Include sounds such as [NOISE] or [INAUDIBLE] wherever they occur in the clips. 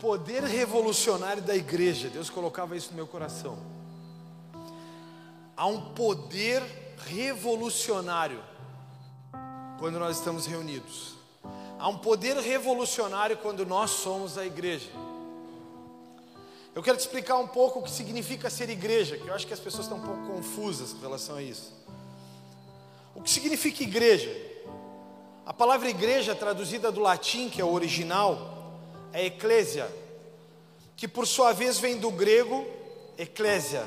poder revolucionário da igreja. Deus colocava isso no meu coração. Há um poder revolucionário quando nós estamos reunidos. Há um poder revolucionário quando nós somos a igreja. Eu quero te explicar um pouco o que significa ser igreja, que eu acho que as pessoas estão um pouco confusas em relação a isso. O que significa igreja? A palavra igreja, traduzida do latim, que é o original, é eclésia, que por sua vez vem do grego eclésia,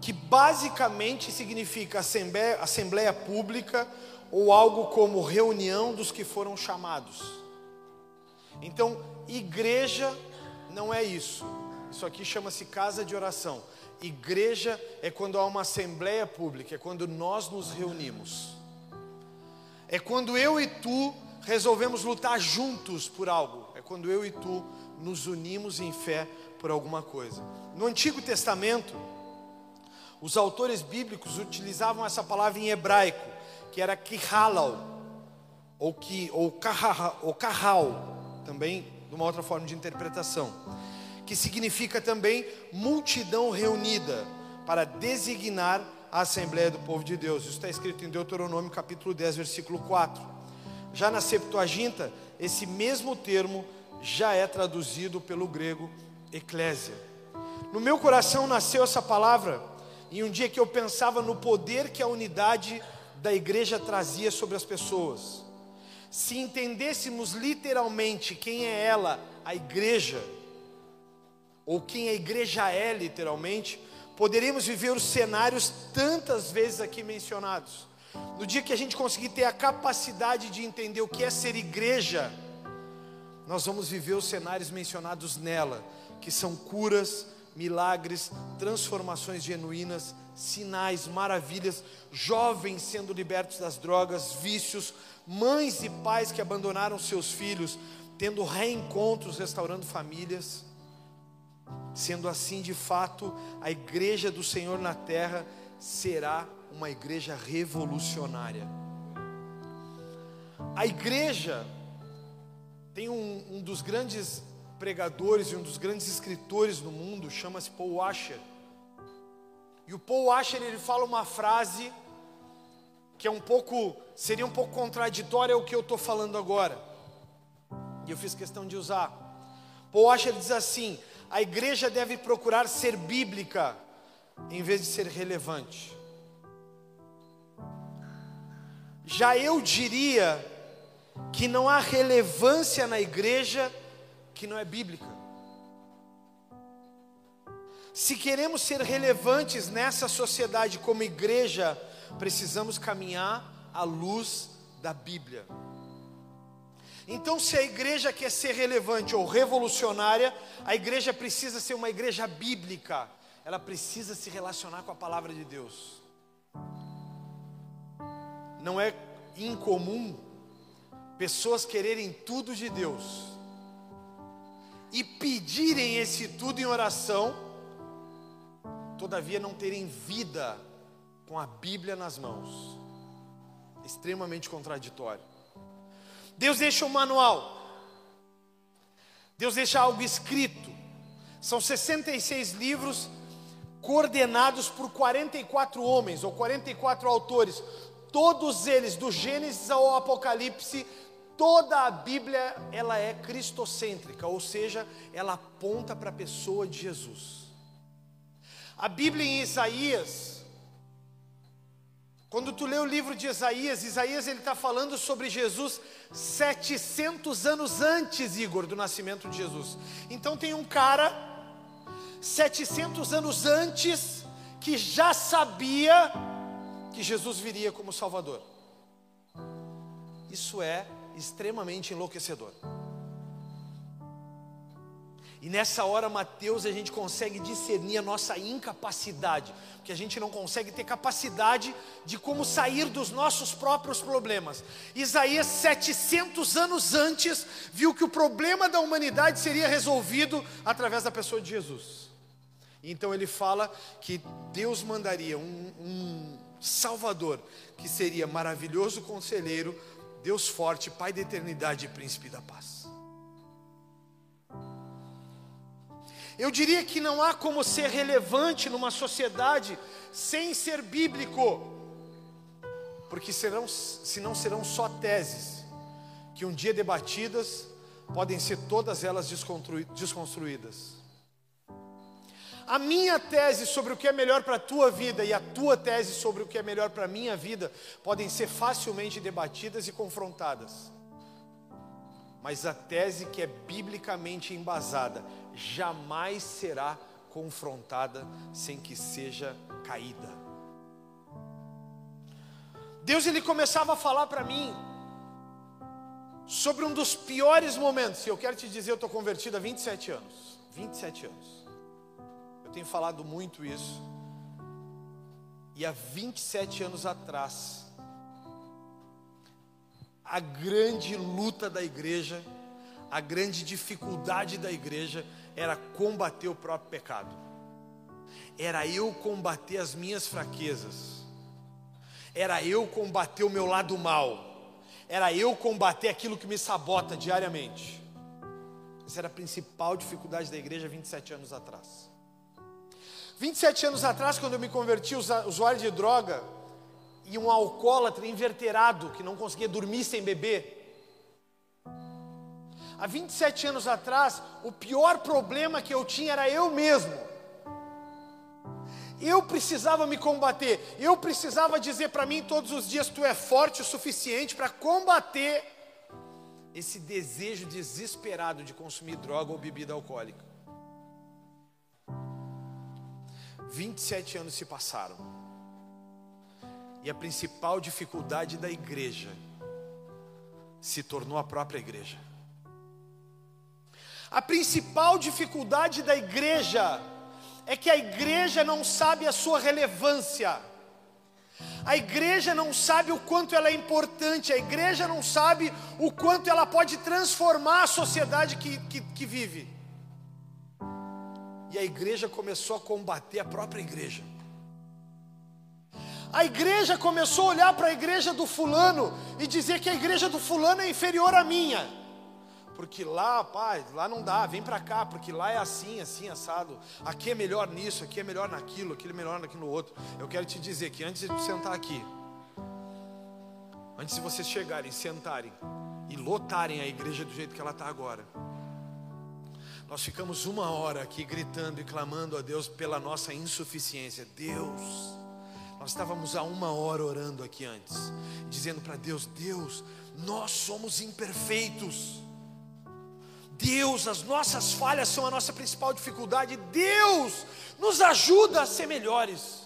que basicamente significa assembleia, assembleia pública ou algo como reunião dos que foram chamados. Então, igreja não é isso. Isso aqui chama-se casa de oração. Igreja é quando há uma assembleia pública, é quando nós nos reunimos. É quando eu e tu resolvemos lutar juntos por algo. Quando eu e tu nos unimos em fé por alguma coisa. No Antigo Testamento, os autores bíblicos utilizavam essa palavra em hebraico, que era kihalau, ou, ki, ou, kahal, ou kahal, também de uma outra forma de interpretação, que significa também multidão reunida, para designar a Assembleia do Povo de Deus. Isso está escrito em Deuteronômio capítulo 10, versículo 4. Já na Septuaginta, esse mesmo termo já é traduzido pelo grego eclésia. No meu coração nasceu essa palavra em um dia que eu pensava no poder que a unidade da igreja trazia sobre as pessoas. Se entendêssemos literalmente quem é ela, a igreja, ou quem a igreja é literalmente, poderíamos viver os cenários tantas vezes aqui mencionados. No dia que a gente conseguir ter a capacidade de entender o que é ser igreja, nós vamos viver os cenários mencionados nela, que são curas, milagres, transformações genuínas, sinais, maravilhas, jovens sendo libertos das drogas, vícios, mães e pais que abandonaram seus filhos, tendo reencontros, restaurando famílias. Sendo assim, de fato, a igreja do Senhor na terra será uma igreja revolucionária. A igreja tem um, um dos grandes pregadores e um dos grandes escritores no mundo, chama-se Paul Washer. E o Paul Washer ele fala uma frase que é um pouco, seria um pouco contraditória ao que eu estou falando agora. E eu fiz questão de usar. Paul Washer diz assim: a igreja deve procurar ser bíblica em vez de ser relevante. Já eu diria que não há relevância na igreja que não é bíblica. Se queremos ser relevantes nessa sociedade como igreja, precisamos caminhar à luz da Bíblia. Então, se a igreja quer ser relevante ou revolucionária, a igreja precisa ser uma igreja bíblica, ela precisa se relacionar com a palavra de Deus. Não é incomum pessoas quererem tudo de Deus e pedirem esse tudo em oração, todavia não terem vida com a Bíblia nas mãos. Extremamente contraditório. Deus deixa um manual. Deus deixa algo escrito. São 66 livros coordenados por 44 homens ou 44 autores, todos eles do Gênesis ao Apocalipse Toda a Bíblia ela é cristocêntrica, ou seja, ela aponta para a pessoa de Jesus. A Bíblia em Isaías, quando tu lê o livro de Isaías, Isaías ele está falando sobre Jesus 700 anos antes, Igor, do nascimento de Jesus. Então tem um cara 700 anos antes que já sabia que Jesus viria como Salvador. Isso é extremamente enlouquecedor. E nessa hora, Mateus, a gente consegue discernir a nossa incapacidade, porque a gente não consegue ter capacidade de como sair dos nossos próprios problemas. Isaías, 700 anos antes, viu que o problema da humanidade seria resolvido através da pessoa de Jesus. Então ele fala que Deus mandaria um, um Salvador que seria maravilhoso conselheiro, Deus forte, Pai da eternidade e príncipe da paz. Eu diria que não há como ser relevante numa sociedade sem ser bíblico, porque serão, senão serão só teses, que um dia debatidas, podem ser todas elas desconstruídas. A minha tese sobre o que é melhor para a tua vida e a tua tese sobre o que é melhor para a minha vida podem ser facilmente debatidas e confrontadas. Mas a tese que é biblicamente embasada jamais será confrontada sem que seja caída. Deus ele começava a falar para mim sobre um dos piores momentos, e eu quero te dizer, eu estou convertido há 27 anos. 27 anos tenho falado muito isso. E há 27 anos atrás, a grande luta da igreja, a grande dificuldade da igreja era combater o próprio pecado. Era eu combater as minhas fraquezas. Era eu combater o meu lado mal. Era eu combater aquilo que me sabota diariamente. Essa era a principal dificuldade da igreja 27 anos atrás. 27 anos atrás, quando eu me converti usuário de droga e um alcoólatra inverterado que não conseguia dormir sem beber. Há 27 anos atrás, o pior problema que eu tinha era eu mesmo. Eu precisava me combater, eu precisava dizer para mim todos os dias: tu é forte o suficiente para combater esse desejo desesperado de consumir droga ou bebida alcoólica. 27 anos se passaram. E a principal dificuldade da igreja se tornou a própria igreja. A principal dificuldade da igreja é que a igreja não sabe a sua relevância. A igreja não sabe o quanto ela é importante, a igreja não sabe o quanto ela pode transformar a sociedade que, que, que vive. E a igreja começou a combater a própria igreja. A igreja começou a olhar para a igreja do fulano e dizer que a igreja do fulano é inferior à minha. Porque lá, pai, lá não dá, vem para cá, porque lá é assim, assim, assado. Aqui é melhor nisso, aqui é melhor naquilo, aquilo é melhor naquilo outro. Eu quero te dizer que antes de sentar aqui, antes de vocês chegarem, sentarem e lotarem a igreja do jeito que ela está agora, nós ficamos uma hora aqui gritando e clamando a Deus pela nossa insuficiência. Deus, nós estávamos há uma hora orando aqui antes, dizendo para Deus: Deus, nós somos imperfeitos. Deus, as nossas falhas são a nossa principal dificuldade. Deus, nos ajuda a ser melhores.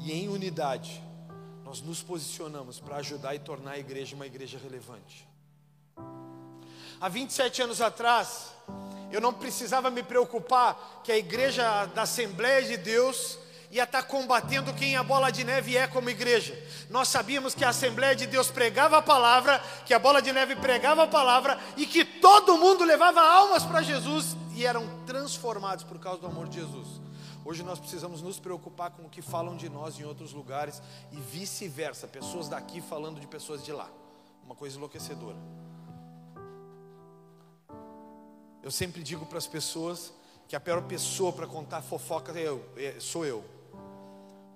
E em unidade, nós nos posicionamos para ajudar e tornar a igreja uma igreja relevante. Há 27 anos atrás, eu não precisava me preocupar que a igreja da Assembleia de Deus ia estar combatendo quem a bola de neve é como igreja. Nós sabíamos que a Assembleia de Deus pregava a palavra, que a bola de neve pregava a palavra e que todo mundo levava almas para Jesus e eram transformados por causa do amor de Jesus. Hoje nós precisamos nos preocupar com o que falam de nós em outros lugares e vice-versa, pessoas daqui falando de pessoas de lá. Uma coisa enlouquecedora. Eu sempre digo para as pessoas que a pior pessoa para contar fofoca é eu, é, sou eu.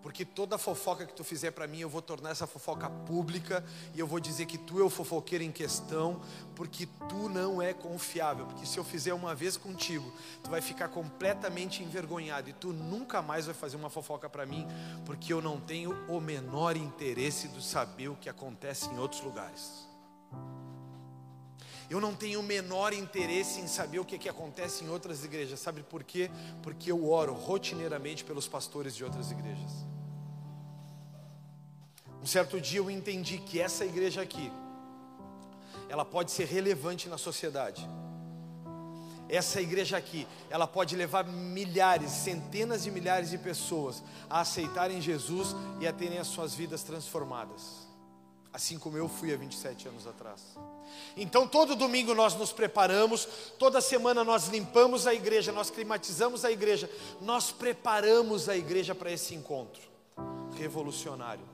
Porque toda fofoca que tu fizer para mim, eu vou tornar essa fofoca pública e eu vou dizer que tu é o fofoqueiro em questão, porque tu não é confiável. Porque se eu fizer uma vez contigo, tu vai ficar completamente envergonhado e tu nunca mais vai fazer uma fofoca para mim, porque eu não tenho o menor interesse de saber o que acontece em outros lugares. Eu não tenho o menor interesse em saber o que, que acontece em outras igrejas. Sabe por quê? Porque eu oro rotineiramente pelos pastores de outras igrejas. Um certo dia eu entendi que essa igreja aqui, ela pode ser relevante na sociedade. Essa igreja aqui, ela pode levar milhares, centenas de milhares de pessoas a aceitarem Jesus e a terem as suas vidas transformadas. Assim como eu fui há 27 anos atrás. Então, todo domingo nós nos preparamos, toda semana nós limpamos a igreja, nós climatizamos a igreja, nós preparamos a igreja para esse encontro revolucionário.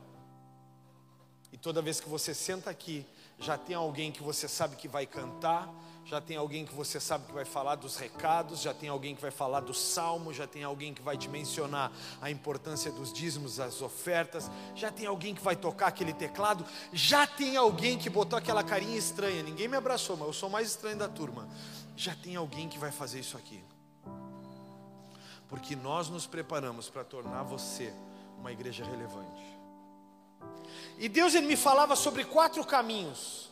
E toda vez que você senta aqui, já tem alguém que você sabe que vai cantar, já tem alguém que você sabe que vai falar dos recados, já tem alguém que vai falar do salmo, já tem alguém que vai te mencionar a importância dos dízimos, das ofertas, já tem alguém que vai tocar aquele teclado, já tem alguém que botou aquela carinha estranha. Ninguém me abraçou, mas eu sou mais estranho da turma. Já tem alguém que vai fazer isso aqui. Porque nós nos preparamos para tornar você uma igreja relevante. E Deus ele me falava sobre quatro caminhos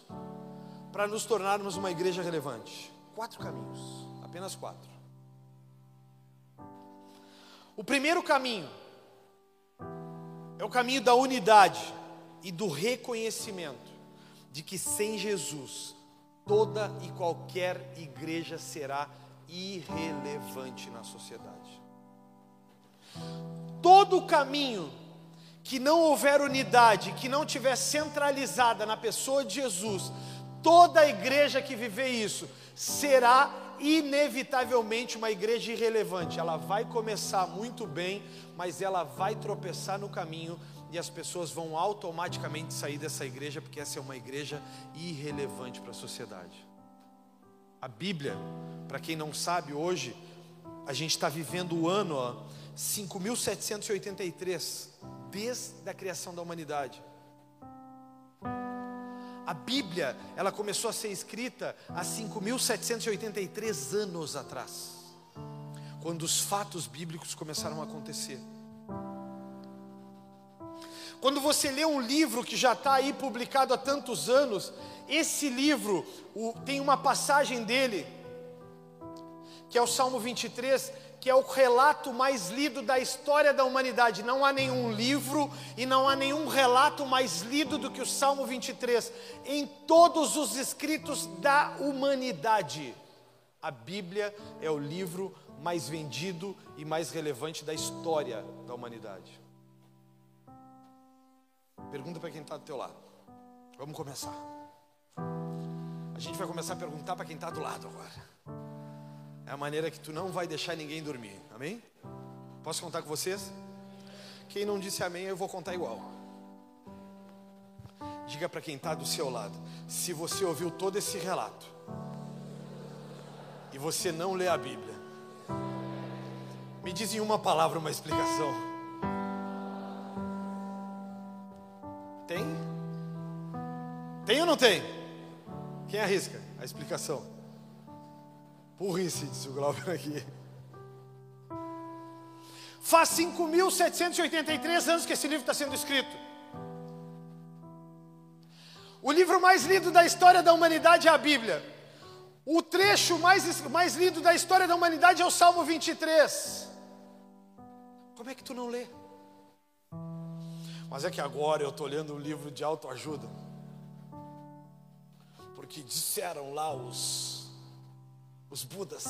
para nos tornarmos uma igreja relevante? Quatro caminhos, apenas quatro. O primeiro caminho é o caminho da unidade e do reconhecimento de que sem Jesus toda e qualquer igreja será irrelevante na sociedade. Todo caminho que não houver unidade, que não tiver centralizada na pessoa de Jesus, Toda igreja que viver isso será inevitavelmente uma igreja irrelevante. Ela vai começar muito bem, mas ela vai tropeçar no caminho e as pessoas vão automaticamente sair dessa igreja, porque essa é uma igreja irrelevante para a sociedade. A Bíblia, para quem não sabe, hoje a gente está vivendo o ano ó, 5783, desde a criação da humanidade. A Bíblia, ela começou a ser escrita há 5.783 anos atrás, quando os fatos bíblicos começaram a acontecer. Quando você lê um livro que já está aí publicado há tantos anos, esse livro o, tem uma passagem dele, que é o Salmo 23, que é o relato mais lido da história da humanidade. Não há nenhum livro e não há nenhum relato mais lido do que o Salmo 23 em todos os escritos da humanidade. A Bíblia é o livro mais vendido e mais relevante da história da humanidade. Pergunta para quem está do teu lado. Vamos começar. A gente vai começar a perguntar para quem está do lado agora é a maneira que tu não vai deixar ninguém dormir. Amém? Posso contar com vocês? Quem não disse amém, eu vou contar igual. Diga para quem está do seu lado: se você ouviu todo esse relato e você não lê a Bíblia, me diz em uma palavra uma explicação. Tem? Tem ou não tem? Quem arrisca a explicação? Burrice, disse o Glauber aqui. Faz 5.783 anos que esse livro está sendo escrito. O livro mais lido da história da humanidade é a Bíblia. O trecho mais, mais lido da história da humanidade é o Salmo 23. Como é que tu não lê? Mas é que agora eu estou lendo um livro de autoajuda. Porque disseram lá os os Budas,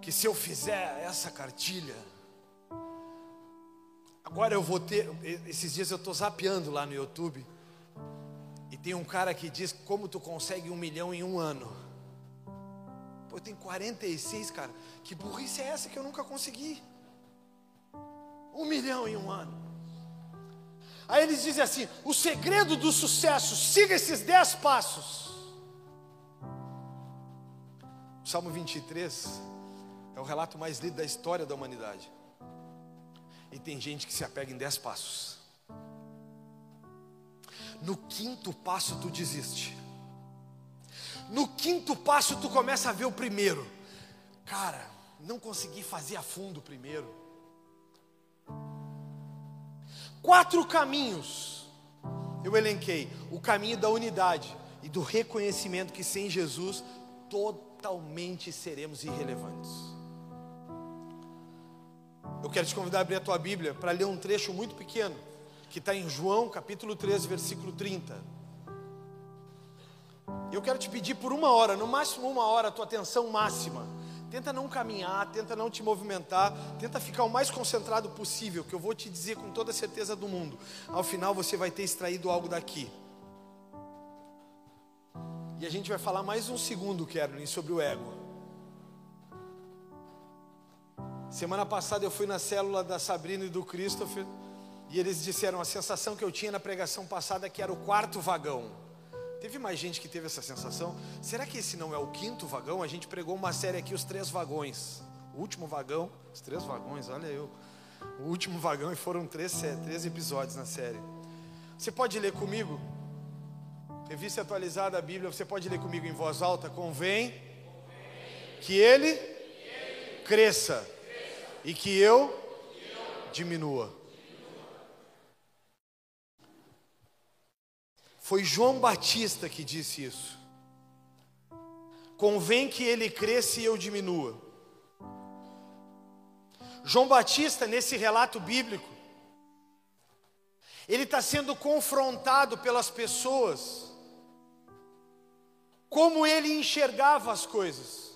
que se eu fizer essa cartilha, agora eu vou ter. Esses dias eu estou zapeando lá no YouTube, e tem um cara que diz como tu consegue um milhão em um ano. Pô, eu tenho 46, cara. Que burrice é essa que eu nunca consegui? Um milhão em um ano. Aí eles dizem assim: o segredo do sucesso, siga esses dez passos. O Salmo 23 é o relato mais lido da história da humanidade. E tem gente que se apega em dez passos. No quinto passo tu desiste. No quinto passo tu começa a ver o primeiro. Cara, não consegui fazer a fundo o primeiro. Quatro caminhos eu elenquei: o caminho da unidade e do reconhecimento que sem Jesus todo totalmente seremos irrelevantes. Eu quero te convidar a abrir a tua Bíblia para ler um trecho muito pequeno, que está em João capítulo 13, versículo 30. Eu quero te pedir por uma hora, no máximo uma hora, a tua atenção máxima. Tenta não caminhar, tenta não te movimentar, tenta ficar o mais concentrado possível, que eu vou te dizer com toda certeza do mundo. Ao final você vai ter extraído algo daqui. E a gente vai falar mais um segundo, Kerlin, sobre o ego. Semana passada eu fui na célula da Sabrina e do Christopher e eles disseram a sensação que eu tinha na pregação passada que era o quarto vagão. Teve mais gente que teve essa sensação? Será que esse não é o quinto vagão? A gente pregou uma série aqui, os três vagões. O último vagão, os três vagões, olha eu. O último vagão e foram três, três episódios na série. Você pode ler comigo? Revista atualizada da Bíblia, você pode ler comigo em voz alta? Convém que ele cresça e que eu diminua. Foi João Batista que disse isso. Convém que ele cresça e eu diminua. João Batista, nesse relato bíblico, ele está sendo confrontado pelas pessoas, como ele enxergava as coisas,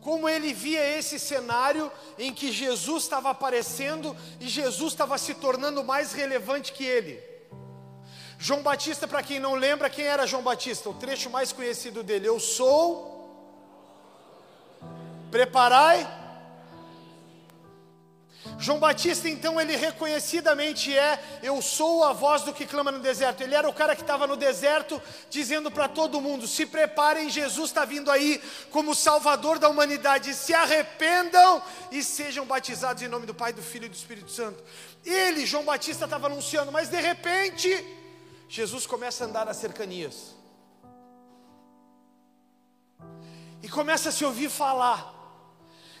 como ele via esse cenário em que Jesus estava aparecendo e Jesus estava se tornando mais relevante que ele. João Batista, para quem não lembra, quem era João Batista? O trecho mais conhecido dele: Eu sou, preparai. João Batista, então, ele reconhecidamente é: Eu sou a voz do que clama no deserto. Ele era o cara que estava no deserto, dizendo para todo mundo: Se preparem, Jesus está vindo aí como Salvador da humanidade. Se arrependam e sejam batizados em nome do Pai, do Filho e do Espírito Santo. Ele, João Batista, estava anunciando, mas de repente Jesus começa a andar nas cercanias. E começa a se ouvir falar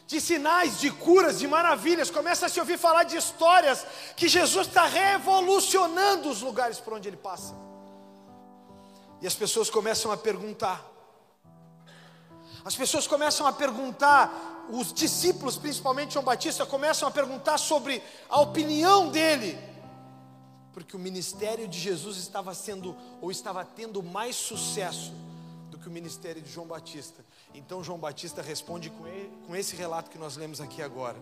de sinais, de curas, de maravilhas, começa a se ouvir falar de histórias que Jesus está revolucionando os lugares por onde ele passa. E as pessoas começam a perguntar. As pessoas começam a perguntar, os discípulos, principalmente João Batista, começam a perguntar sobre a opinião dele porque o ministério de Jesus estava sendo ou estava tendo mais sucesso do que o ministério de João Batista. Então João Batista responde com, ele, com esse relato que nós lemos aqui agora.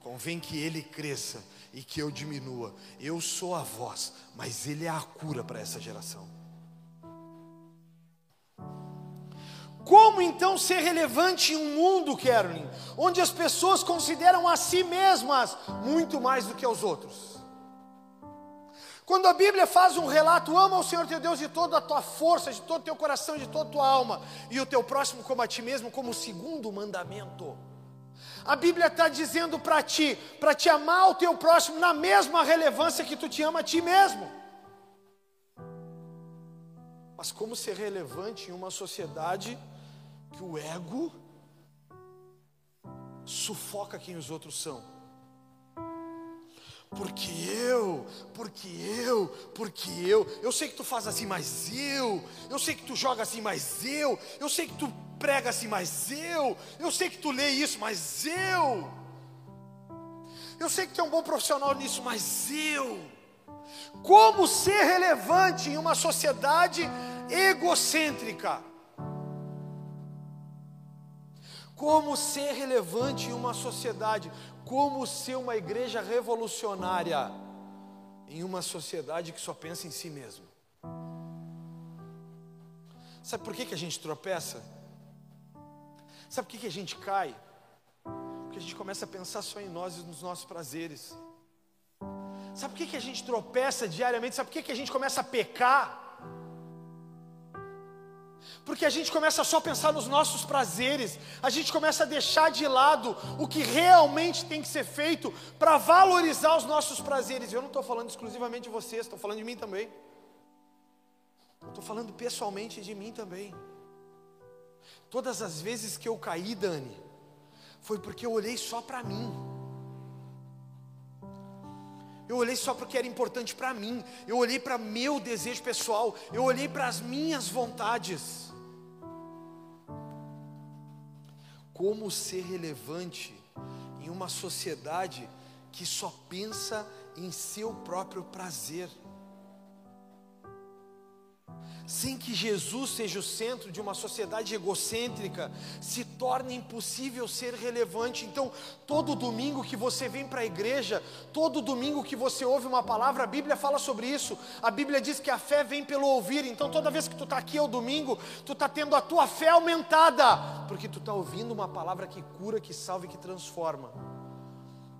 Convém que ele cresça e que eu diminua. Eu sou a voz, mas ele é a cura para essa geração. Como então ser relevante em um mundo, Carolyn, onde as pessoas consideram a si mesmas muito mais do que aos outros? Quando a Bíblia faz um relato, ama o Senhor teu Deus de toda a tua força, de todo o teu coração, de toda a tua alma, e o teu próximo como a ti mesmo, como o segundo mandamento. A Bíblia está dizendo para ti, para te amar o teu próximo na mesma relevância que tu te ama a ti mesmo. Mas como ser relevante em uma sociedade que o ego sufoca quem os outros são? Porque eu, porque eu, porque eu. Eu sei que tu faz assim, mas eu. Eu sei que tu joga assim, mas eu. Eu sei que tu prega assim, mas eu. Eu sei que tu lê isso, mas eu. Eu sei que tu é um bom profissional nisso, mas eu. Como ser relevante em uma sociedade egocêntrica? Como ser relevante em uma sociedade como ser uma igreja revolucionária em uma sociedade que só pensa em si mesmo. Sabe por que, que a gente tropeça? Sabe por que, que a gente cai? Porque a gente começa a pensar só em nós e nos nossos prazeres. Sabe por que, que a gente tropeça diariamente? Sabe por que, que a gente começa a pecar? Porque a gente começa só a pensar nos nossos prazeres, a gente começa a deixar de lado o que realmente tem que ser feito para valorizar os nossos prazeres. Eu não estou falando exclusivamente de vocês, estou falando de mim também. Estou falando pessoalmente de mim também. Todas as vezes que eu caí, Dani, foi porque eu olhei só para mim. Eu olhei só para o que era importante para mim. Eu olhei para meu desejo pessoal. Eu olhei para as minhas vontades. como ser relevante em uma sociedade que só pensa em seu próprio prazer sem que Jesus seja o centro de uma sociedade egocêntrica, se torna impossível ser relevante. Então, todo domingo que você vem para a igreja, todo domingo que você ouve uma palavra, a Bíblia fala sobre isso. A Bíblia diz que a fé vem pelo ouvir. Então, toda vez que tu está aqui ao domingo, tu está tendo a tua fé aumentada, porque tu está ouvindo uma palavra que cura, que salva e que transforma.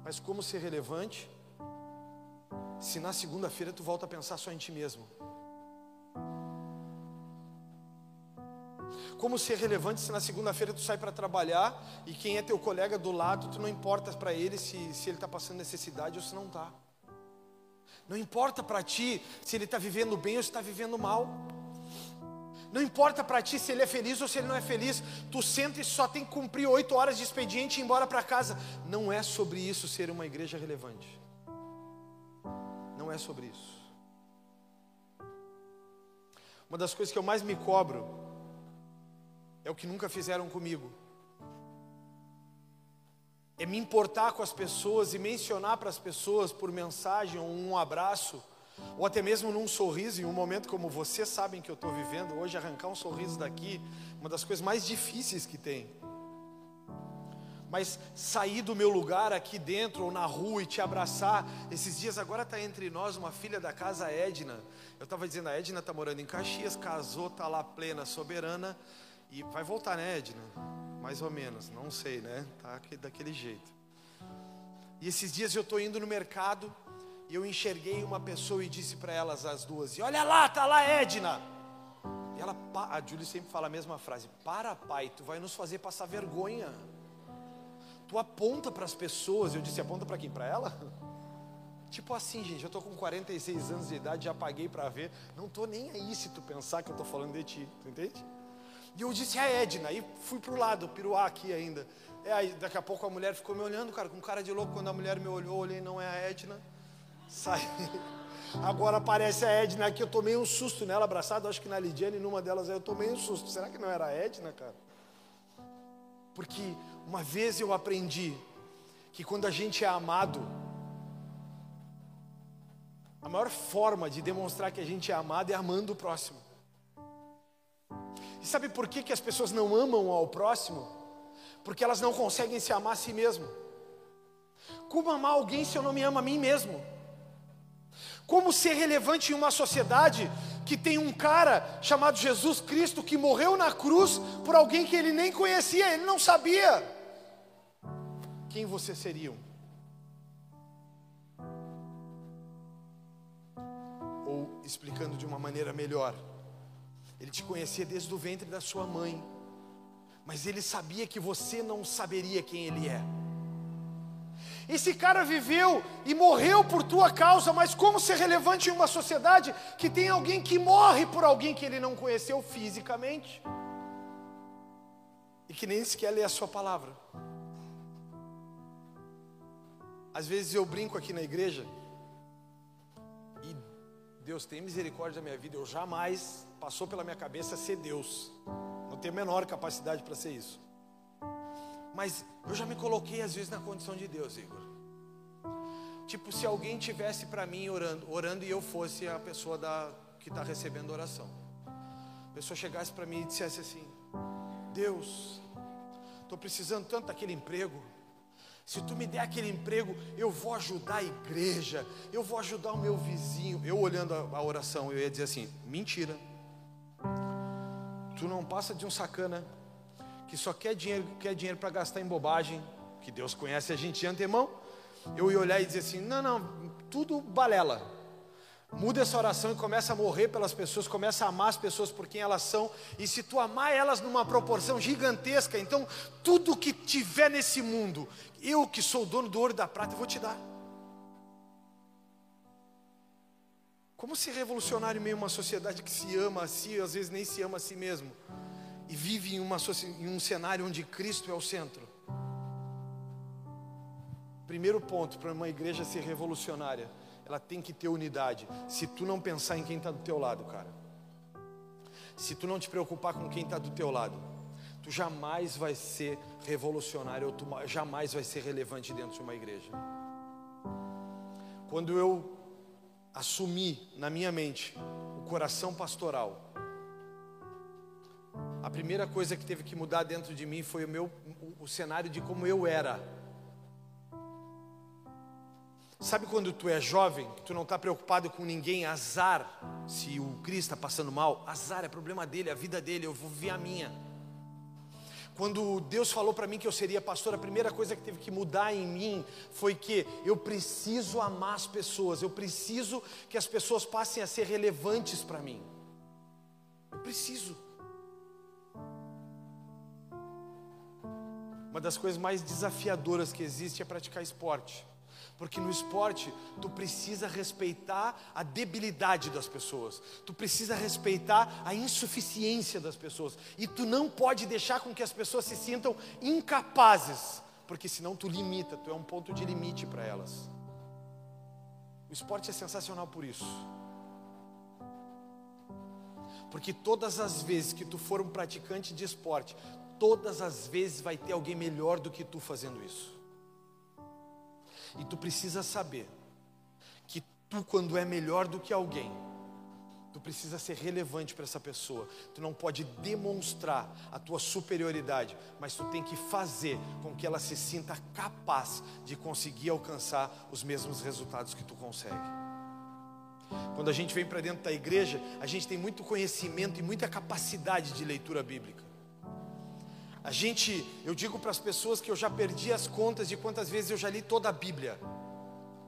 Mas como ser relevante? Se na segunda-feira tu volta a pensar só em ti mesmo. Como ser relevante se na segunda-feira tu sai para trabalhar e quem é teu colega do lado, tu não importa para ele se, se ele está passando necessidade ou se não está. Não importa para ti se ele está vivendo bem ou se está vivendo mal. Não importa para ti se ele é feliz ou se ele não é feliz. Tu senta e só tem que cumprir oito horas de expediente e ir embora para casa. Não é sobre isso ser uma igreja relevante. Não é sobre isso. Uma das coisas que eu mais me cobro é o que nunca fizeram comigo. É me importar com as pessoas e mencionar para as pessoas por mensagem ou um abraço, ou até mesmo num sorriso, em um momento como vocês sabem que eu estou vivendo, hoje arrancar um sorriso daqui, uma das coisas mais difíceis que tem. Mas sair do meu lugar aqui dentro ou na rua e te abraçar, esses dias agora está entre nós uma filha da casa Edna. Eu estava dizendo, a Edna está morando em Caxias, casou, está lá plena, soberana. E vai voltar, né, Edna? Mais ou menos, não sei, né? Tá daquele jeito. E esses dias eu estou indo no mercado e eu enxerguei uma pessoa e disse para elas as duas: e olha lá, tá lá Edna. E ela, a Julie sempre fala a mesma frase: para, pai, tu vai nos fazer passar vergonha. Tu aponta para as pessoas. Eu disse: aponta para quem? Para ela? [LAUGHS] Tipo assim, gente, eu tô com 46 anos de idade, já paguei para ver. Não tô nem aí se tu pensar que eu tô falando de ti, tu entende? E eu disse a Edna, e fui pro lado, piruá aqui ainda. É, aí daqui a pouco a mulher ficou me olhando, cara, com cara de louco. Quando a mulher me olhou, olhei, não é a Edna. [LAUGHS] Saí. Agora aparece a Edna aqui, eu tomei um susto nela, abraçado, acho que na Lidiane, numa delas eu tomei um susto. Será que não era a Edna, cara? Porque uma vez eu aprendi que quando a gente é amado, a maior forma de demonstrar que a gente é amado é amando o próximo. E sabe por que, que as pessoas não amam ao próximo? Porque elas não conseguem se amar a si mesmo. Como amar alguém se eu não me amo a mim mesmo? Como ser relevante em uma sociedade que tem um cara chamado Jesus Cristo que morreu na cruz por alguém que ele nem conhecia, ele não sabia quem vocês seriam? Ou explicando de uma maneira melhor, ele te conhecia desde o ventre da sua mãe, mas ele sabia que você não saberia quem ele é. Esse cara viveu e morreu por tua causa, mas como ser relevante em uma sociedade que tem alguém que morre por alguém que ele não conheceu fisicamente e que nem sequer lê a sua palavra? Às vezes eu brinco aqui na igreja e Deus tem misericórdia da minha vida, eu jamais passou pela minha cabeça ser Deus. Não tenho a menor capacidade para ser isso. Mas eu já me coloquei às vezes na condição de Deus, Igor. Tipo, se alguém tivesse para mim orando, orando e eu fosse a pessoa da, que está recebendo oração. A pessoa chegasse para mim e dissesse assim: Deus, estou precisando tanto daquele emprego. Se tu me der aquele emprego, eu vou ajudar a igreja, eu vou ajudar o meu vizinho. Eu olhando a, a oração, eu ia dizer assim: mentira. Tu não passa de um sacana que só quer dinheiro, quer dinheiro para gastar em bobagem, que Deus conhece a gente de antemão. Eu ia olhar e dizer assim: não, não, tudo balela. Muda essa oração e começa a morrer pelas pessoas, começa a amar as pessoas por quem elas são. E se tu amar elas numa proporção gigantesca, então tudo que tiver nesse mundo, eu que sou o dono do ouro e da prata, eu vou te dar. Como ser revolucionário em meio a uma sociedade que se ama a si, às vezes nem se ama a si mesmo, e vive em, uma, em um cenário onde Cristo é o centro? Primeiro ponto para uma igreja ser revolucionária, ela tem que ter unidade. Se tu não pensar em quem está do teu lado, cara, se tu não te preocupar com quem está do teu lado, tu jamais vai ser revolucionário, ou tu jamais vai ser relevante dentro de uma igreja. Quando eu assumi na minha mente o coração pastoral, a primeira coisa que teve que mudar dentro de mim foi o meu o, cenário de como eu era. Sabe quando tu é jovem, tu não está preocupado com ninguém, azar, se o Cristo está passando mal, azar é problema dele, a vida dele, eu vou viver a minha. Quando Deus falou para mim que eu seria pastor, a primeira coisa que teve que mudar em mim foi que eu preciso amar as pessoas, eu preciso que as pessoas passem a ser relevantes para mim. Eu preciso. Uma das coisas mais desafiadoras que existe é praticar esporte. Porque no esporte tu precisa respeitar a debilidade das pessoas, tu precisa respeitar a insuficiência das pessoas, e tu não pode deixar com que as pessoas se sintam incapazes, porque senão tu limita, tu é um ponto de limite para elas. O esporte é sensacional por isso. Porque todas as vezes que tu for um praticante de esporte, todas as vezes vai ter alguém melhor do que tu fazendo isso. E tu precisa saber que tu, quando é melhor do que alguém, tu precisa ser relevante para essa pessoa. Tu não pode demonstrar a tua superioridade, mas tu tem que fazer com que ela se sinta capaz de conseguir alcançar os mesmos resultados que tu consegue. Quando a gente vem para dentro da igreja, a gente tem muito conhecimento e muita capacidade de leitura bíblica. A gente, eu digo para as pessoas que eu já perdi as contas de quantas vezes eu já li toda a Bíblia,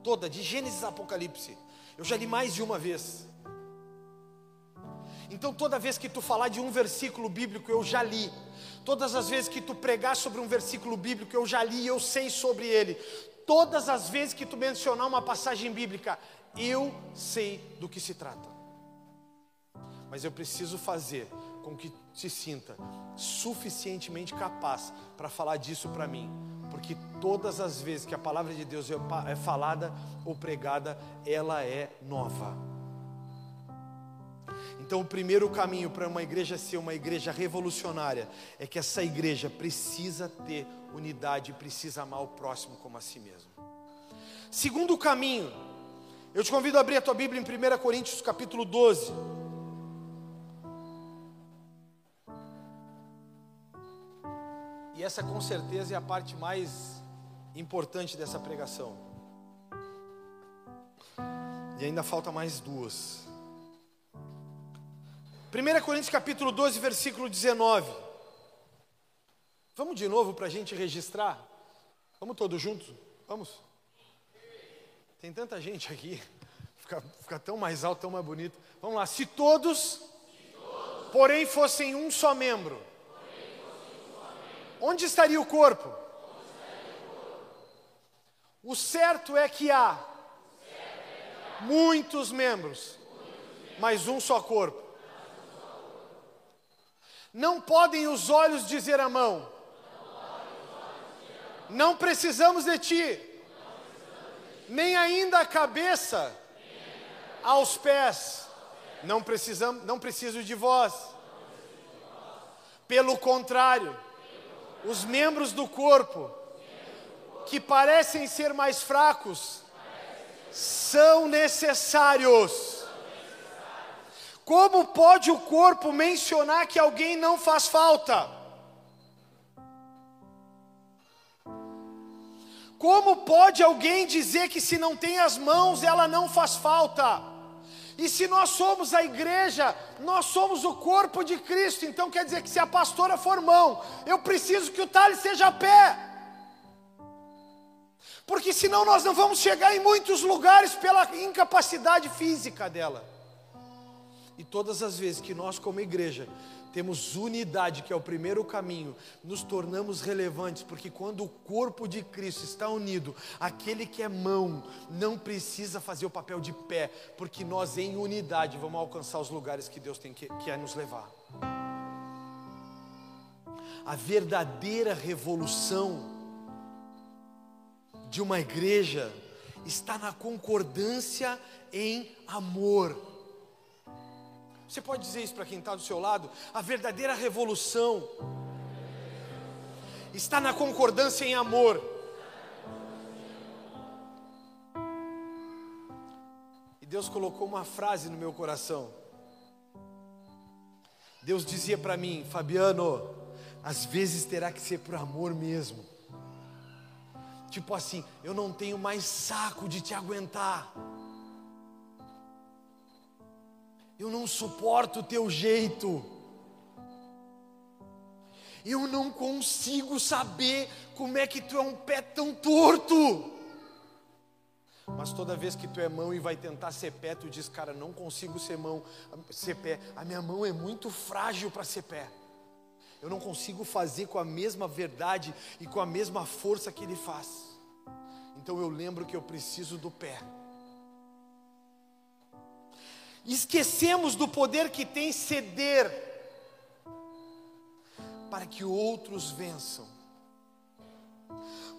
toda, de Gênesis a Apocalipse. Eu já li mais de uma vez. Então, toda vez que tu falar de um versículo bíblico, eu já li. Todas as vezes que tu pregar sobre um versículo bíblico, eu já li e eu sei sobre ele. Todas as vezes que tu mencionar uma passagem bíblica, eu sei do que se trata. Mas eu preciso fazer com que se sinta suficientemente capaz para falar disso para mim, porque todas as vezes que a palavra de Deus é, é falada ou pregada, ela é nova. Então, o primeiro caminho para uma igreja ser uma igreja revolucionária é que essa igreja precisa ter unidade, precisa amar o próximo como a si mesmo. Segundo caminho, eu te convido a abrir a tua Bíblia em 1 Coríntios capítulo 12. E essa com certeza é a parte mais importante dessa pregação. E ainda falta mais duas. 1 Coríntios capítulo 12, versículo 19. Vamos de novo para a gente registrar? Vamos todos juntos? Vamos? Tem tanta gente aqui, fica, fica tão mais alto, tão mais bonito. Vamos lá, se todos, se todos porém fossem um só membro, onde estaria o corpo? O certo é que há muitos membros, mas um só corpo. Não podem os olhos dizer à mão: Não precisamos de ti nem ainda a cabeça aos pés. Não precisamos, não preciso de vós. Pelo contrário, os membros do corpo que parecem ser mais fracos são necessários. Como pode o corpo mencionar que alguém não faz falta? Como pode alguém dizer que se não tem as mãos ela não faz falta? E se nós somos a igreja, nós somos o corpo de Cristo, então quer dizer que se a pastora for mão, eu preciso que o talhe seja pé. Porque senão nós não vamos chegar em muitos lugares pela incapacidade física dela. E todas as vezes que nós, como igreja, temos unidade, que é o primeiro caminho, nos tornamos relevantes, porque quando o corpo de Cristo está unido, aquele que é mão não precisa fazer o papel de pé, porque nós em unidade vamos alcançar os lugares que Deus tem que quer nos levar. A verdadeira revolução de uma igreja está na concordância em amor. Você pode dizer isso para quem está do seu lado? A verdadeira revolução está na concordância em amor. E Deus colocou uma frase no meu coração. Deus dizia para mim, Fabiano, às vezes terá que ser por amor mesmo. Tipo assim, eu não tenho mais saco de te aguentar. Eu não suporto o teu jeito. Eu não consigo saber como é que tu é um pé tão torto. Mas toda vez que tu é mão e vai tentar ser pé, tu diz, cara, não consigo ser mão, ser pé. A minha mão é muito frágil para ser pé. eu não consigo fazer com a mesma verdade e com a mesma força que ele faz. Então eu lembro que eu preciso do pé. Esquecemos do poder que tem ceder para que outros vençam.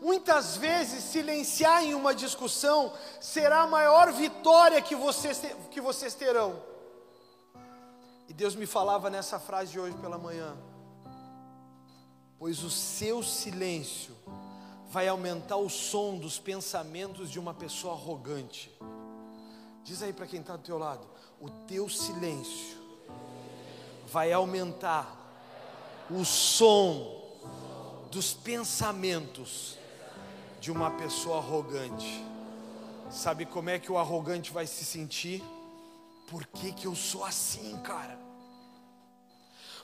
Muitas vezes, silenciar em uma discussão será a maior vitória que vocês, que vocês terão. E Deus me falava nessa frase hoje pela manhã: Pois o seu silêncio vai aumentar o som dos pensamentos de uma pessoa arrogante. Diz aí para quem está do teu lado: o teu silêncio vai aumentar o som dos pensamentos de uma pessoa arrogante. Sabe como é que o arrogante vai se sentir? Por que, que eu sou assim, cara?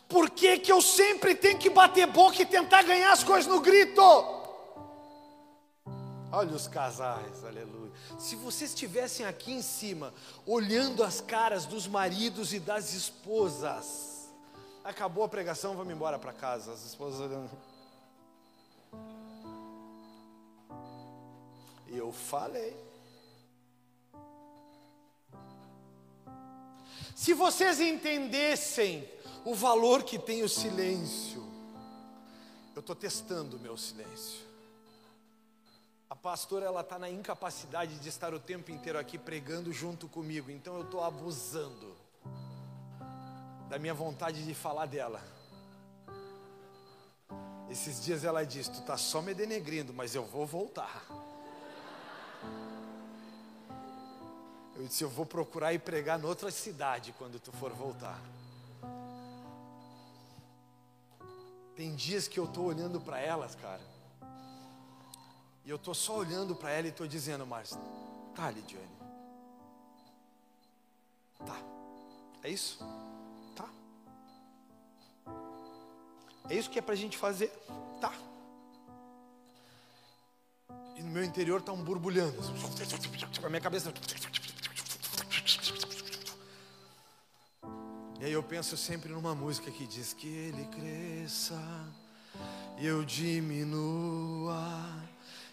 Por que, que eu sempre tenho que bater boca e tentar ganhar as coisas no grito? Olha os casais, aleluia. Se vocês estivessem aqui em cima, olhando as caras dos maridos e das esposas, acabou a pregação, vamos embora para casa. As esposas olhando. Eu falei. Se vocês entendessem o valor que tem o silêncio, eu estou testando o meu silêncio. A pastora ela está na incapacidade de estar o tempo inteiro aqui pregando junto comigo, então eu estou abusando da minha vontade de falar dela. Esses dias ela disse: Tu está só me denegrindo, mas eu vou voltar. Eu disse: Eu vou procurar ir pregar noutra cidade quando tu for voltar. Tem dias que eu estou olhando para elas, cara e eu estou só olhando para ela e estou dizendo, mas tá, Lidiane. Tá. É isso? Tá. É isso que é para a gente fazer? Tá. E no meu interior está um borbulhando. A minha cabeça. E aí eu penso sempre numa música que diz que ele cresça e eu diminua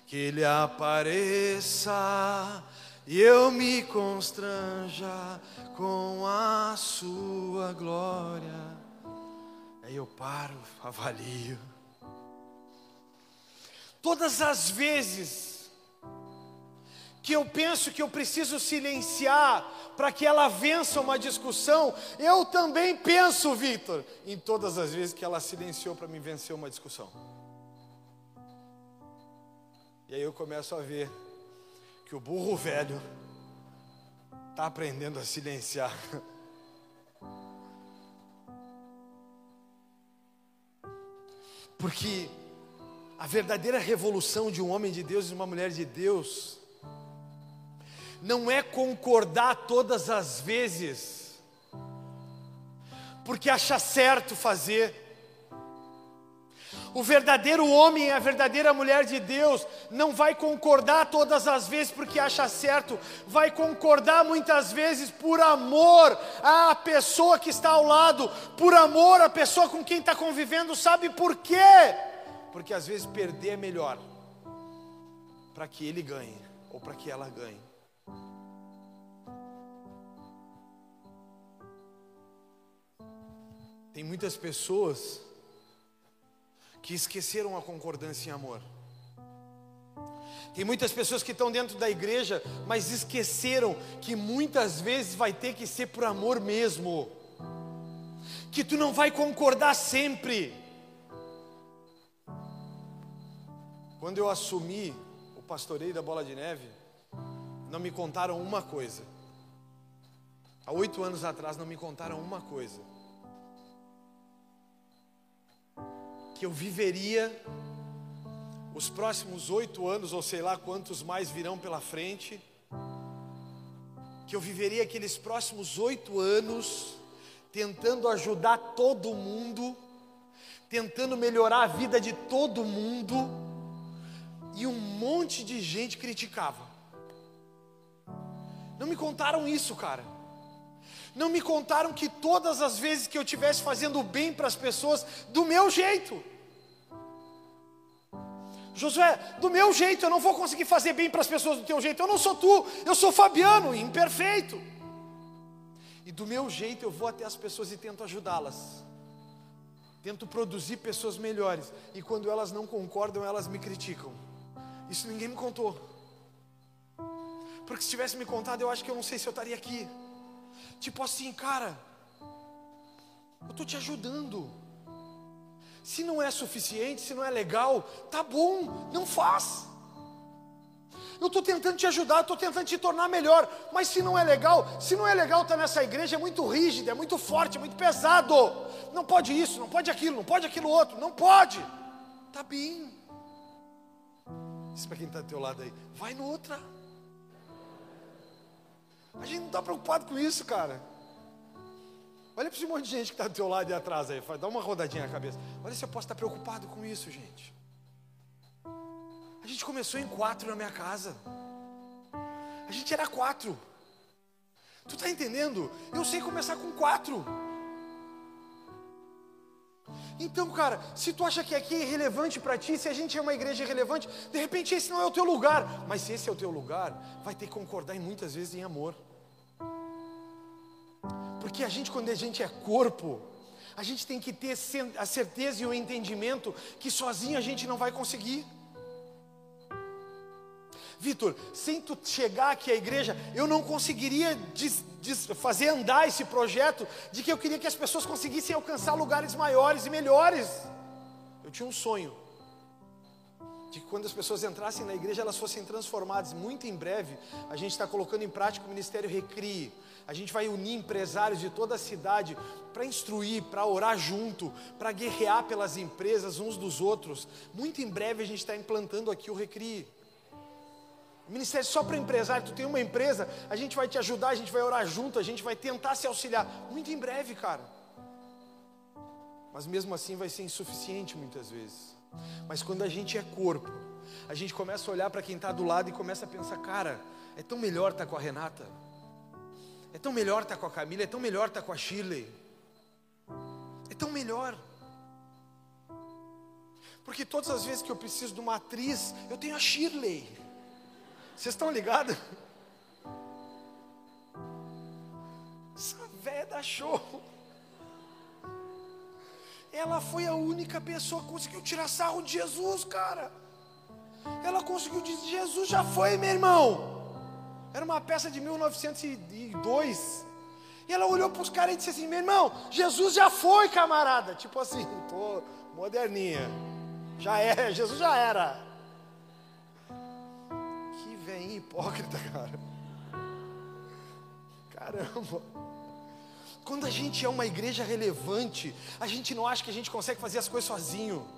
que ele apareça e eu me constranja com a sua glória. Aí eu paro, [LAUGHS] avalio. Todas as vezes que eu penso que eu preciso silenciar para que ela vença uma discussão, eu também penso, Vitor, em todas as vezes que ela silenciou para me vencer uma discussão. E aí eu começo a ver que o burro velho está aprendendo a silenciar. Porque a verdadeira revolução de um homem de Deus e uma mulher de Deus não é concordar todas as vezes, porque acha certo fazer o verdadeiro homem a verdadeira mulher de Deus não vai concordar todas as vezes porque acha certo, vai concordar muitas vezes por amor à pessoa que está ao lado, por amor à pessoa com quem está convivendo. Sabe por quê? Porque às vezes perder é melhor para que ele ganhe ou para que ela ganhe. Tem muitas pessoas que esqueceram a concordância em amor. Tem muitas pessoas que estão dentro da igreja, mas esqueceram que muitas vezes vai ter que ser por amor mesmo. Que tu não vai concordar sempre. Quando eu assumi o pastoreio da Bola de Neve, não me contaram uma coisa. Há oito anos atrás não me contaram uma coisa. Que eu viveria os próximos oito anos, ou sei lá quantos mais virão pela frente, que eu viveria aqueles próximos oito anos tentando ajudar todo mundo, tentando melhorar a vida de todo mundo, e um monte de gente criticava. Não me contaram isso, cara. Não me contaram que todas as vezes que eu estivesse fazendo bem para as pessoas, do meu jeito. Josué, do meu jeito eu não vou conseguir fazer bem para as pessoas do teu jeito. Eu não sou tu, eu sou Fabiano, imperfeito. E do meu jeito eu vou até as pessoas e tento ajudá-las. Tento produzir pessoas melhores. E quando elas não concordam, elas me criticam. Isso ninguém me contou. Porque se tivesse me contado, eu acho que eu não sei se eu estaria aqui. Tipo assim, cara, eu estou te ajudando. Se não é suficiente, se não é legal, tá bom, não faz. Eu estou tentando te ajudar, estou tentando te tornar melhor, mas se não é legal, se não é legal estar tá nessa igreja, é muito rígida, é muito forte, é muito pesado. Não pode isso, não pode aquilo, não pode aquilo outro, não pode. Tá bem. Isso para quem está do teu lado aí, vai noutra. A gente não está preocupado com isso, cara. Olha para esse monte de gente que está do teu lado e atrás aí. Dá uma rodadinha na cabeça. Olha se eu posso estar preocupado com isso, gente. A gente começou em quatro na minha casa. A gente era quatro. Tu está entendendo? Eu sei começar com quatro. Então, cara, se tu acha que aqui é irrelevante para ti, se a gente é uma igreja irrelevante, de repente esse não é o teu lugar. Mas se esse é o teu lugar, vai ter que concordar em muitas vezes em amor. Porque a gente, quando a gente é corpo, a gente tem que ter a certeza e o entendimento que sozinho a gente não vai conseguir. Vitor, sem tu chegar aqui à igreja, eu não conseguiria des, des, fazer andar esse projeto de que eu queria que as pessoas conseguissem alcançar lugares maiores e melhores. Eu tinha um sonho de que quando as pessoas entrassem na igreja elas fossem transformadas. Muito em breve, a gente está colocando em prática o Ministério Recrie. A gente vai unir empresários de toda a cidade para instruir, para orar junto, para guerrear pelas empresas uns dos outros. Muito em breve a gente está implantando aqui o Recrie. Ministério só para empresário, tu tem uma empresa, a gente vai te ajudar, a gente vai orar junto, a gente vai tentar se auxiliar. Muito em breve, cara. Mas mesmo assim vai ser insuficiente muitas vezes. Mas quando a gente é corpo, a gente começa a olhar para quem está do lado e começa a pensar, cara, é tão melhor estar tá com a Renata. É tão melhor estar tá com a Camila, é tão melhor estar tá com a Shirley. É tão melhor. Porque todas as vezes que eu preciso de uma atriz, eu tenho a Shirley. Vocês estão ligados? Essa velha da show. Ela foi a única pessoa que conseguiu tirar sarro de Jesus, cara. Ela conseguiu dizer: Jesus já foi, meu irmão. Era uma peça de 1902. E ela olhou para os caras e disse assim: Meu irmão, Jesus já foi, camarada. Tipo assim, tô moderninha. Já é, Jesus já era. Vem hipócrita, cara. Caramba. Quando a gente é uma igreja relevante, a gente não acha que a gente consegue fazer as coisas sozinho.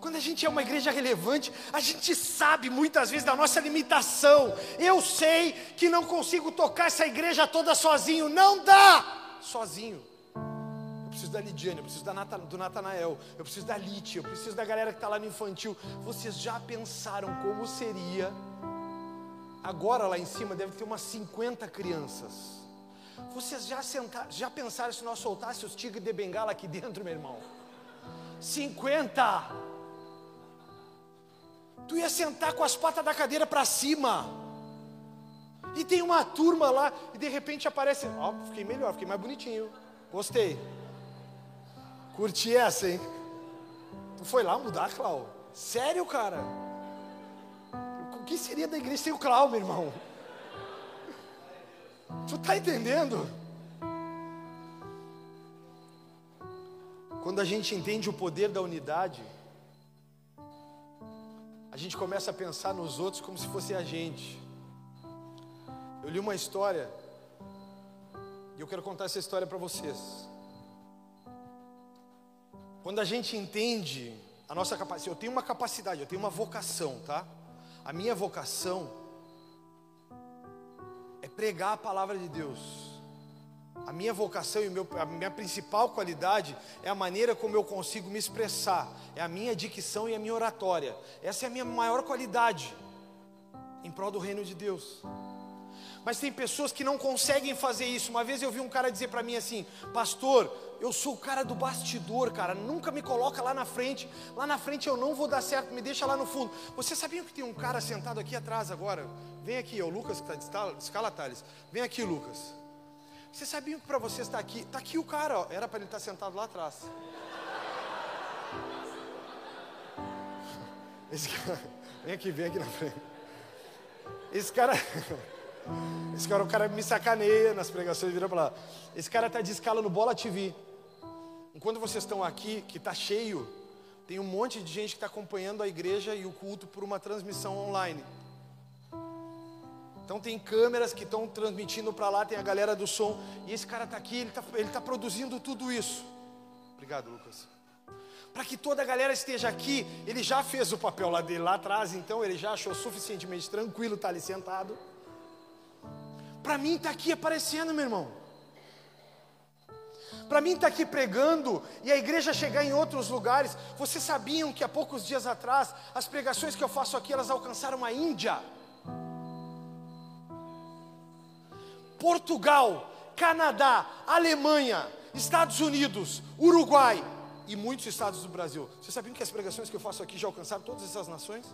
Quando a gente é uma igreja relevante, a gente sabe muitas vezes da nossa limitação. Eu sei que não consigo tocar essa igreja toda sozinho, não dá sozinho. Preciso da Lidiane, eu preciso da Nata, do Natanael, eu preciso da Lite, eu preciso da galera que está lá no infantil. Vocês já pensaram como seria? Agora lá em cima deve ter umas 50 crianças. Vocês já, sentaram, já pensaram se nós soltasse os tigres de bengala aqui dentro, meu irmão? 50! tu ia sentar com as patas da cadeira para cima. E tem uma turma lá, e de repente aparece. Ó, oh, fiquei melhor, fiquei mais bonitinho. Gostei. Curti essa, hein? Tu foi lá mudar, Clau? Sério, cara? O que seria da igreja sem o Clau, meu irmão? Tu tá entendendo? Quando a gente entende o poder da unidade, a gente começa a pensar nos outros como se fosse a gente. Eu li uma história e eu quero contar essa história para vocês. Quando a gente entende a nossa capacidade, eu tenho uma capacidade, eu tenho uma vocação, tá? A minha vocação é pregar a palavra de Deus. A minha vocação e a minha principal qualidade é a maneira como eu consigo me expressar, é a minha dicção e a minha oratória. Essa é a minha maior qualidade em prol do reino de Deus. Mas tem pessoas que não conseguem fazer isso. Uma vez eu vi um cara dizer para mim assim: Pastor, eu sou o cara do bastidor, cara. Nunca me coloca lá na frente. Lá na frente eu não vou dar certo, me deixa lá no fundo. Você sabia que tem um cara sentado aqui atrás agora? Vem aqui, é o Lucas que está de escala, Thales. Vem aqui, Lucas. Você sabia que para você estar aqui? Está aqui o cara, ó. era para ele estar sentado lá atrás. [LAUGHS] Esse cara, vem aqui, vem aqui na frente. Esse cara. [LAUGHS] Esse cara, o cara me sacaneia nas pregações, vira para lá. Esse cara está de escala no Bola TV. Enquanto vocês estão aqui, que está cheio, tem um monte de gente que está acompanhando a igreja e o culto por uma transmissão online. Então tem câmeras que estão transmitindo para lá, tem a galera do som. E esse cara está aqui, ele está tá produzindo tudo isso. Obrigado, Lucas. Para que toda a galera esteja aqui, ele já fez o papel lá dele lá atrás, então ele já achou suficientemente tranquilo estar tá ali sentado. Para mim está aqui aparecendo, meu irmão. Para mim estar tá aqui pregando e a igreja chegar em outros lugares. Vocês sabiam que há poucos dias atrás as pregações que eu faço aqui elas alcançaram a Índia, Portugal, Canadá, Alemanha, Estados Unidos, Uruguai e muitos estados do Brasil. Vocês sabiam que as pregações que eu faço aqui já alcançaram todas essas nações?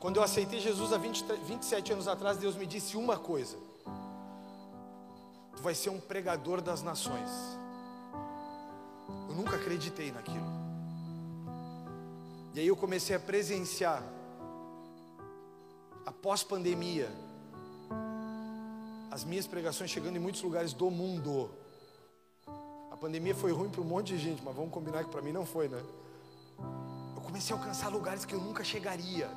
Quando eu aceitei Jesus há 20, 27 anos atrás, Deus me disse uma coisa: Tu vai ser um pregador das nações. Eu nunca acreditei naquilo. E aí eu comecei a presenciar, após pandemia, as minhas pregações chegando em muitos lugares do mundo. A pandemia foi ruim para um monte de gente, mas vamos combinar que para mim não foi, né? Eu comecei a alcançar lugares que eu nunca chegaria.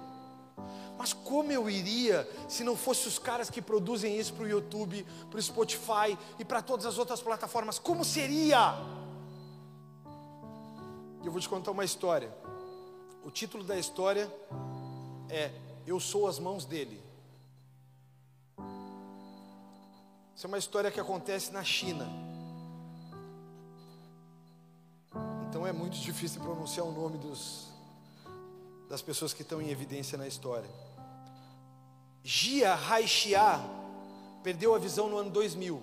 Mas como eu iria se não fosse os caras que produzem isso para o YouTube, para o Spotify e para todas as outras plataformas? Como seria? Eu vou te contar uma história. O título da história é Eu sou as mãos dele. Isso é uma história que acontece na China. Então é muito difícil pronunciar o nome dos, das pessoas que estão em evidência na história. Jia Haixia perdeu a visão no ano 2000.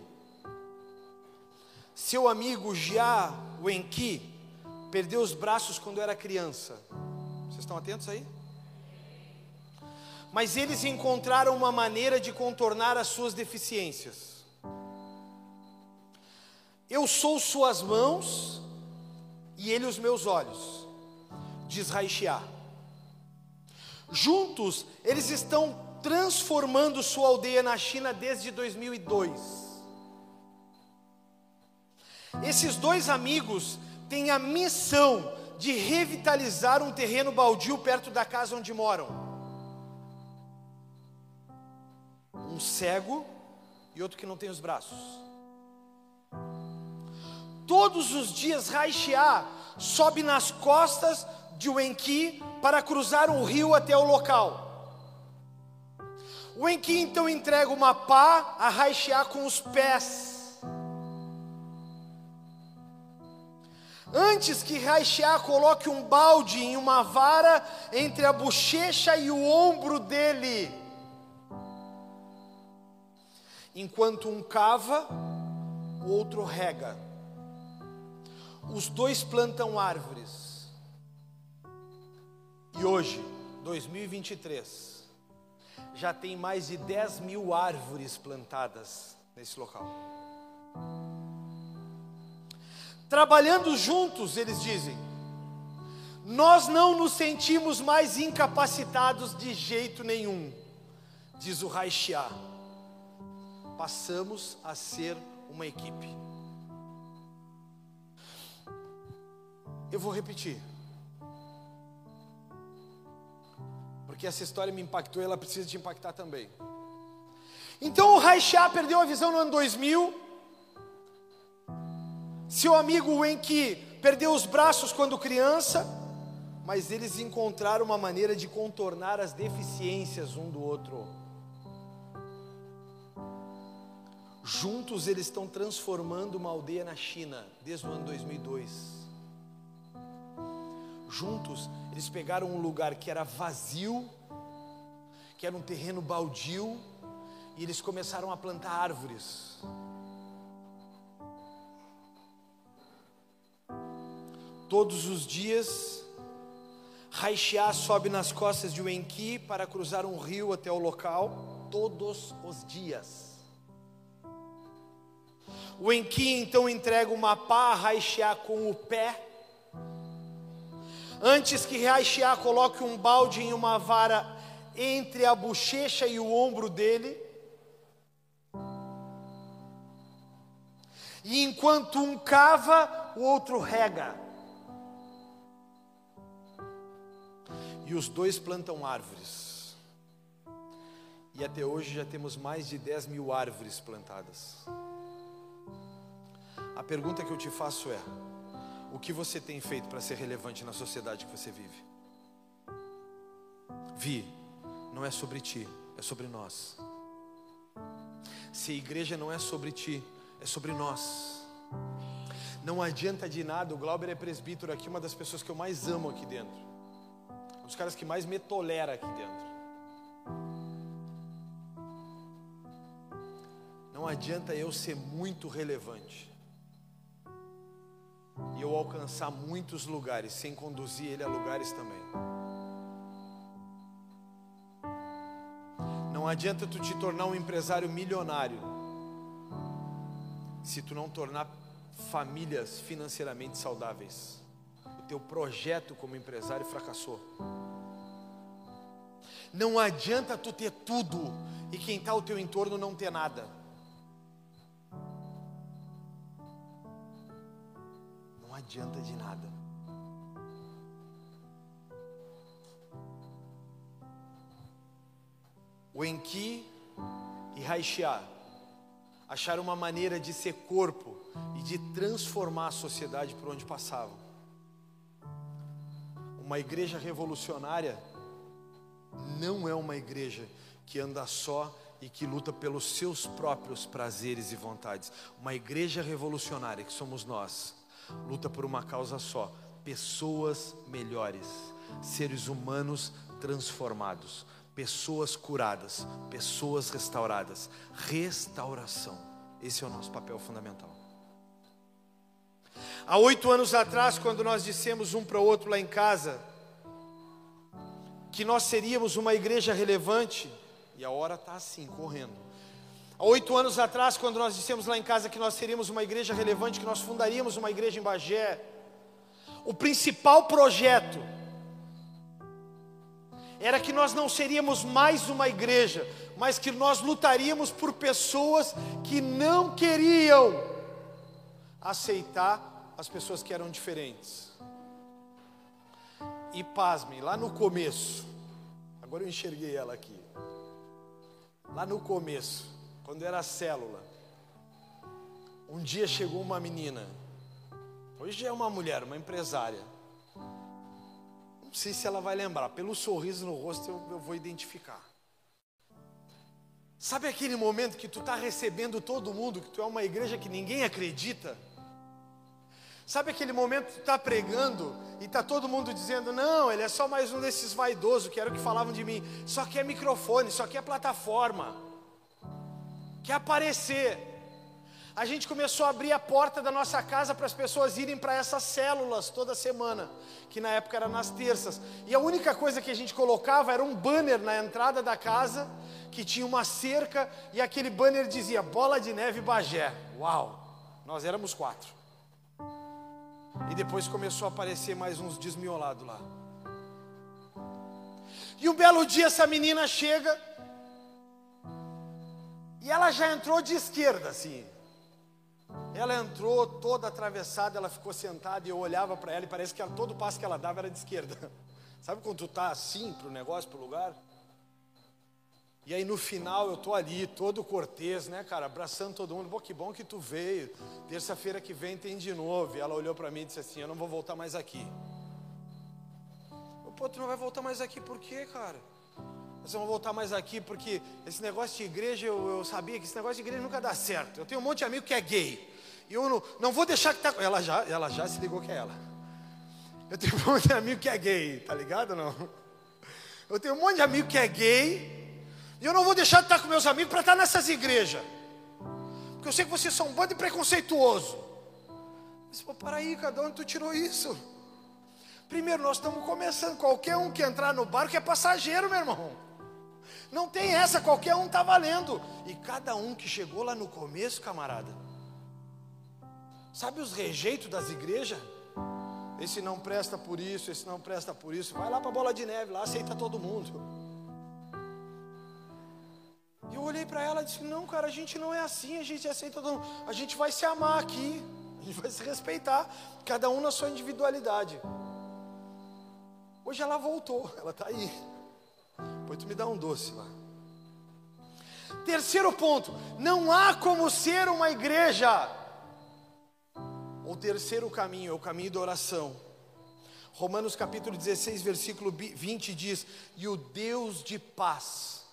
Seu amigo Jia Wenqi perdeu os braços quando era criança. Vocês estão atentos aí? Mas eles encontraram uma maneira de contornar as suas deficiências. Eu sou suas mãos e ele os meus olhos, diz Raixia. Juntos, eles estão transformando sua aldeia na China desde 2002. Esses dois amigos têm a missão de revitalizar um terreno baldio perto da casa onde moram. Um cego e outro que não tem os braços. Todos os dias Raixia sobe nas costas de Wenqi para cruzar um rio até o local. O Enki então entrega uma pá a Raixá com os pés. Antes que Raixá coloque um balde em uma vara entre a bochecha e o ombro dele. Enquanto um cava, o outro rega. Os dois plantam árvores. E hoje, 2023, já tem mais de 10 mil árvores plantadas nesse local. Trabalhando juntos, eles dizem, nós não nos sentimos mais incapacitados de jeito nenhum, diz o Raixia. Passamos a ser uma equipe. Eu vou repetir. Porque essa história me impactou e ela precisa te impactar também. Então o Raixá perdeu a visão no ano 2000. Seu amigo Wenki perdeu os braços quando criança, mas eles encontraram uma maneira de contornar as deficiências um do outro. Juntos eles estão transformando uma aldeia na China desde o ano 2002 juntos, eles pegaram um lugar que era vazio, que era um terreno baldio, E eles começaram a plantar árvores. Todos os dias, Raixá sobe nas costas de Wenki para cruzar um rio até o local. Todos os dias. O Enki então entrega uma pá a Raixá com o pé. Antes que Raixá coloque um balde em uma vara entre a bochecha e o ombro dele. E enquanto um cava, o outro rega. E os dois plantam árvores. E até hoje já temos mais de 10 mil árvores plantadas. A pergunta que eu te faço é: o que você tem feito para ser relevante na sociedade que você vive? Vi, não é sobre ti, é sobre nós. Se a igreja não é sobre ti, é sobre nós. Não adianta de nada, o Glauber é presbítero aqui, uma das pessoas que eu mais amo aqui dentro. Um dos caras que mais me tolera aqui dentro. Não adianta eu ser muito relevante e eu alcançar muitos lugares sem conduzir ele a lugares também. Não adianta tu te tornar um empresário milionário se tu não tornar famílias financeiramente saudáveis. O teu projeto como empresário fracassou. Não adianta tu ter tudo e quem está ao teu entorno não ter nada. Adianta de nada. O Enki e Raixá acharam uma maneira de ser corpo e de transformar a sociedade por onde passavam. Uma igreja revolucionária não é uma igreja que anda só e que luta pelos seus próprios prazeres e vontades. Uma igreja revolucionária que somos nós luta por uma causa só: pessoas melhores, seres humanos transformados, pessoas curadas, pessoas restauradas. Restauração. Esse é o nosso papel fundamental. Há oito anos atrás, quando nós dissemos um para o outro lá em casa, que nós seríamos uma igreja relevante, e a hora está assim, correndo. Há oito anos atrás, quando nós dissemos lá em casa que nós seríamos uma igreja relevante, que nós fundaríamos uma igreja em Bagé, o principal projeto era que nós não seríamos mais uma igreja, mas que nós lutaríamos por pessoas que não queriam aceitar as pessoas que eram diferentes. E pasmem, lá no começo, agora eu enxerguei ela aqui. Lá no começo, quando era célula, um dia chegou uma menina, hoje é uma mulher, uma empresária. Não sei se ela vai lembrar, pelo sorriso no rosto eu, eu vou identificar. Sabe aquele momento que tu está recebendo todo mundo, que tu é uma igreja que ninguém acredita? Sabe aquele momento que tu está pregando e está todo mundo dizendo: Não, ele é só mais um desses vaidosos, que era o que falavam de mim. Só é microfone, só é plataforma quer aparecer. A gente começou a abrir a porta da nossa casa para as pessoas irem para essas células toda semana, que na época era nas terças. E a única coisa que a gente colocava era um banner na entrada da casa, que tinha uma cerca, e aquele banner dizia Bola de Neve Bagé. Uau! Nós éramos quatro. E depois começou a aparecer mais uns desmiolados lá. E um belo dia essa menina chega e ela já entrou de esquerda, assim. Ela entrou toda atravessada, ela ficou sentada e eu olhava para ela e parece que ela, todo passo que ela dava era de esquerda. [LAUGHS] Sabe quando tu tá assim pro negócio, pro lugar? E aí no final eu tô ali, todo cortês, né, cara, abraçando todo mundo. Pô, que bom que tu veio. Terça-feira que vem tem de novo. E ela olhou para mim e disse assim: "Eu não vou voltar mais aqui". Pô, tu não vai voltar mais aqui por quê, cara? Nós vamos voltar mais aqui porque esse negócio de igreja, eu, eu, sabia que esse negócio de igreja nunca dá certo. Eu tenho um monte de amigo que é gay. E eu não, não vou deixar que tá. Ela já, ela já se ligou que é ela. Eu tenho um monte de amigo que é gay, tá ligado não? Eu tenho um monte de amigo que é gay, E eu não vou deixar de estar com meus amigos para estar nessas igrejas. Porque eu sei que vocês são um bando de preconceituoso. Mas, pô, para aí, cada onde tu tirou isso? Primeiro, nós estamos começando. Qualquer um que entrar no barco é passageiro, meu irmão. Não tem essa, qualquer um está valendo. E cada um que chegou lá no começo, camarada. Sabe os rejeitos das igrejas? Esse não presta por isso, esse não presta por isso. Vai lá para a bola de neve, lá aceita todo mundo. E eu olhei para ela e disse: Não, cara, a gente não é assim, a gente aceita todo mundo. A gente vai se amar aqui, a gente vai se respeitar, cada um na sua individualidade. Hoje ela voltou, ela está aí. Depois tu me dá um doce lá. Terceiro ponto: não há como ser uma igreja. O terceiro caminho é o caminho da oração. Romanos capítulo 16, versículo 20 diz: E o Deus de paz,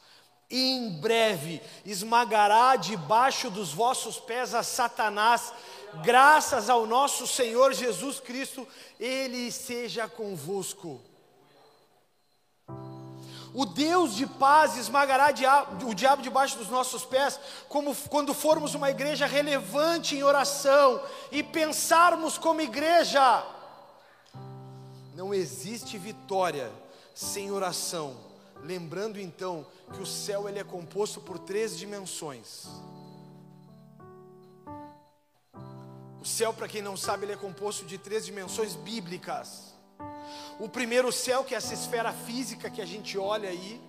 em breve esmagará debaixo dos vossos pés a Satanás, graças ao nosso Senhor Jesus Cristo, Ele seja convosco. O Deus de paz esmagará o diabo debaixo dos nossos pés, como quando formos uma igreja relevante em oração e pensarmos como igreja. Não existe vitória sem oração. Lembrando então que o céu ele é composto por três dimensões. O céu, para quem não sabe, ele é composto de três dimensões bíblicas. O primeiro céu, que é essa esfera física que a gente olha aí.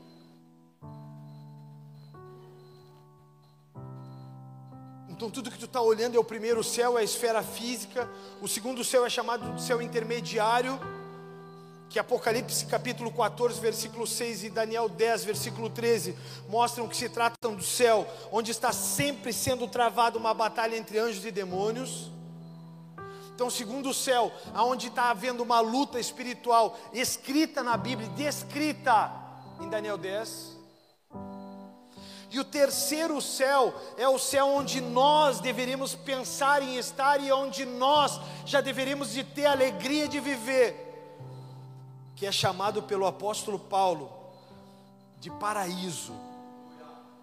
Então, tudo que tu está olhando é o primeiro céu, é a esfera física. O segundo céu é chamado de céu intermediário, que Apocalipse capítulo 14, versículo 6 e Daniel 10, versículo 13 mostram que se tratam do céu, onde está sempre sendo travada uma batalha entre anjos e demônios. Então, segundo o céu, aonde está havendo uma luta espiritual escrita na Bíblia, descrita em Daniel 10. E o terceiro céu é o céu onde nós deveríamos pensar em estar e onde nós já deveríamos de ter alegria de viver, que é chamado pelo apóstolo Paulo de paraíso,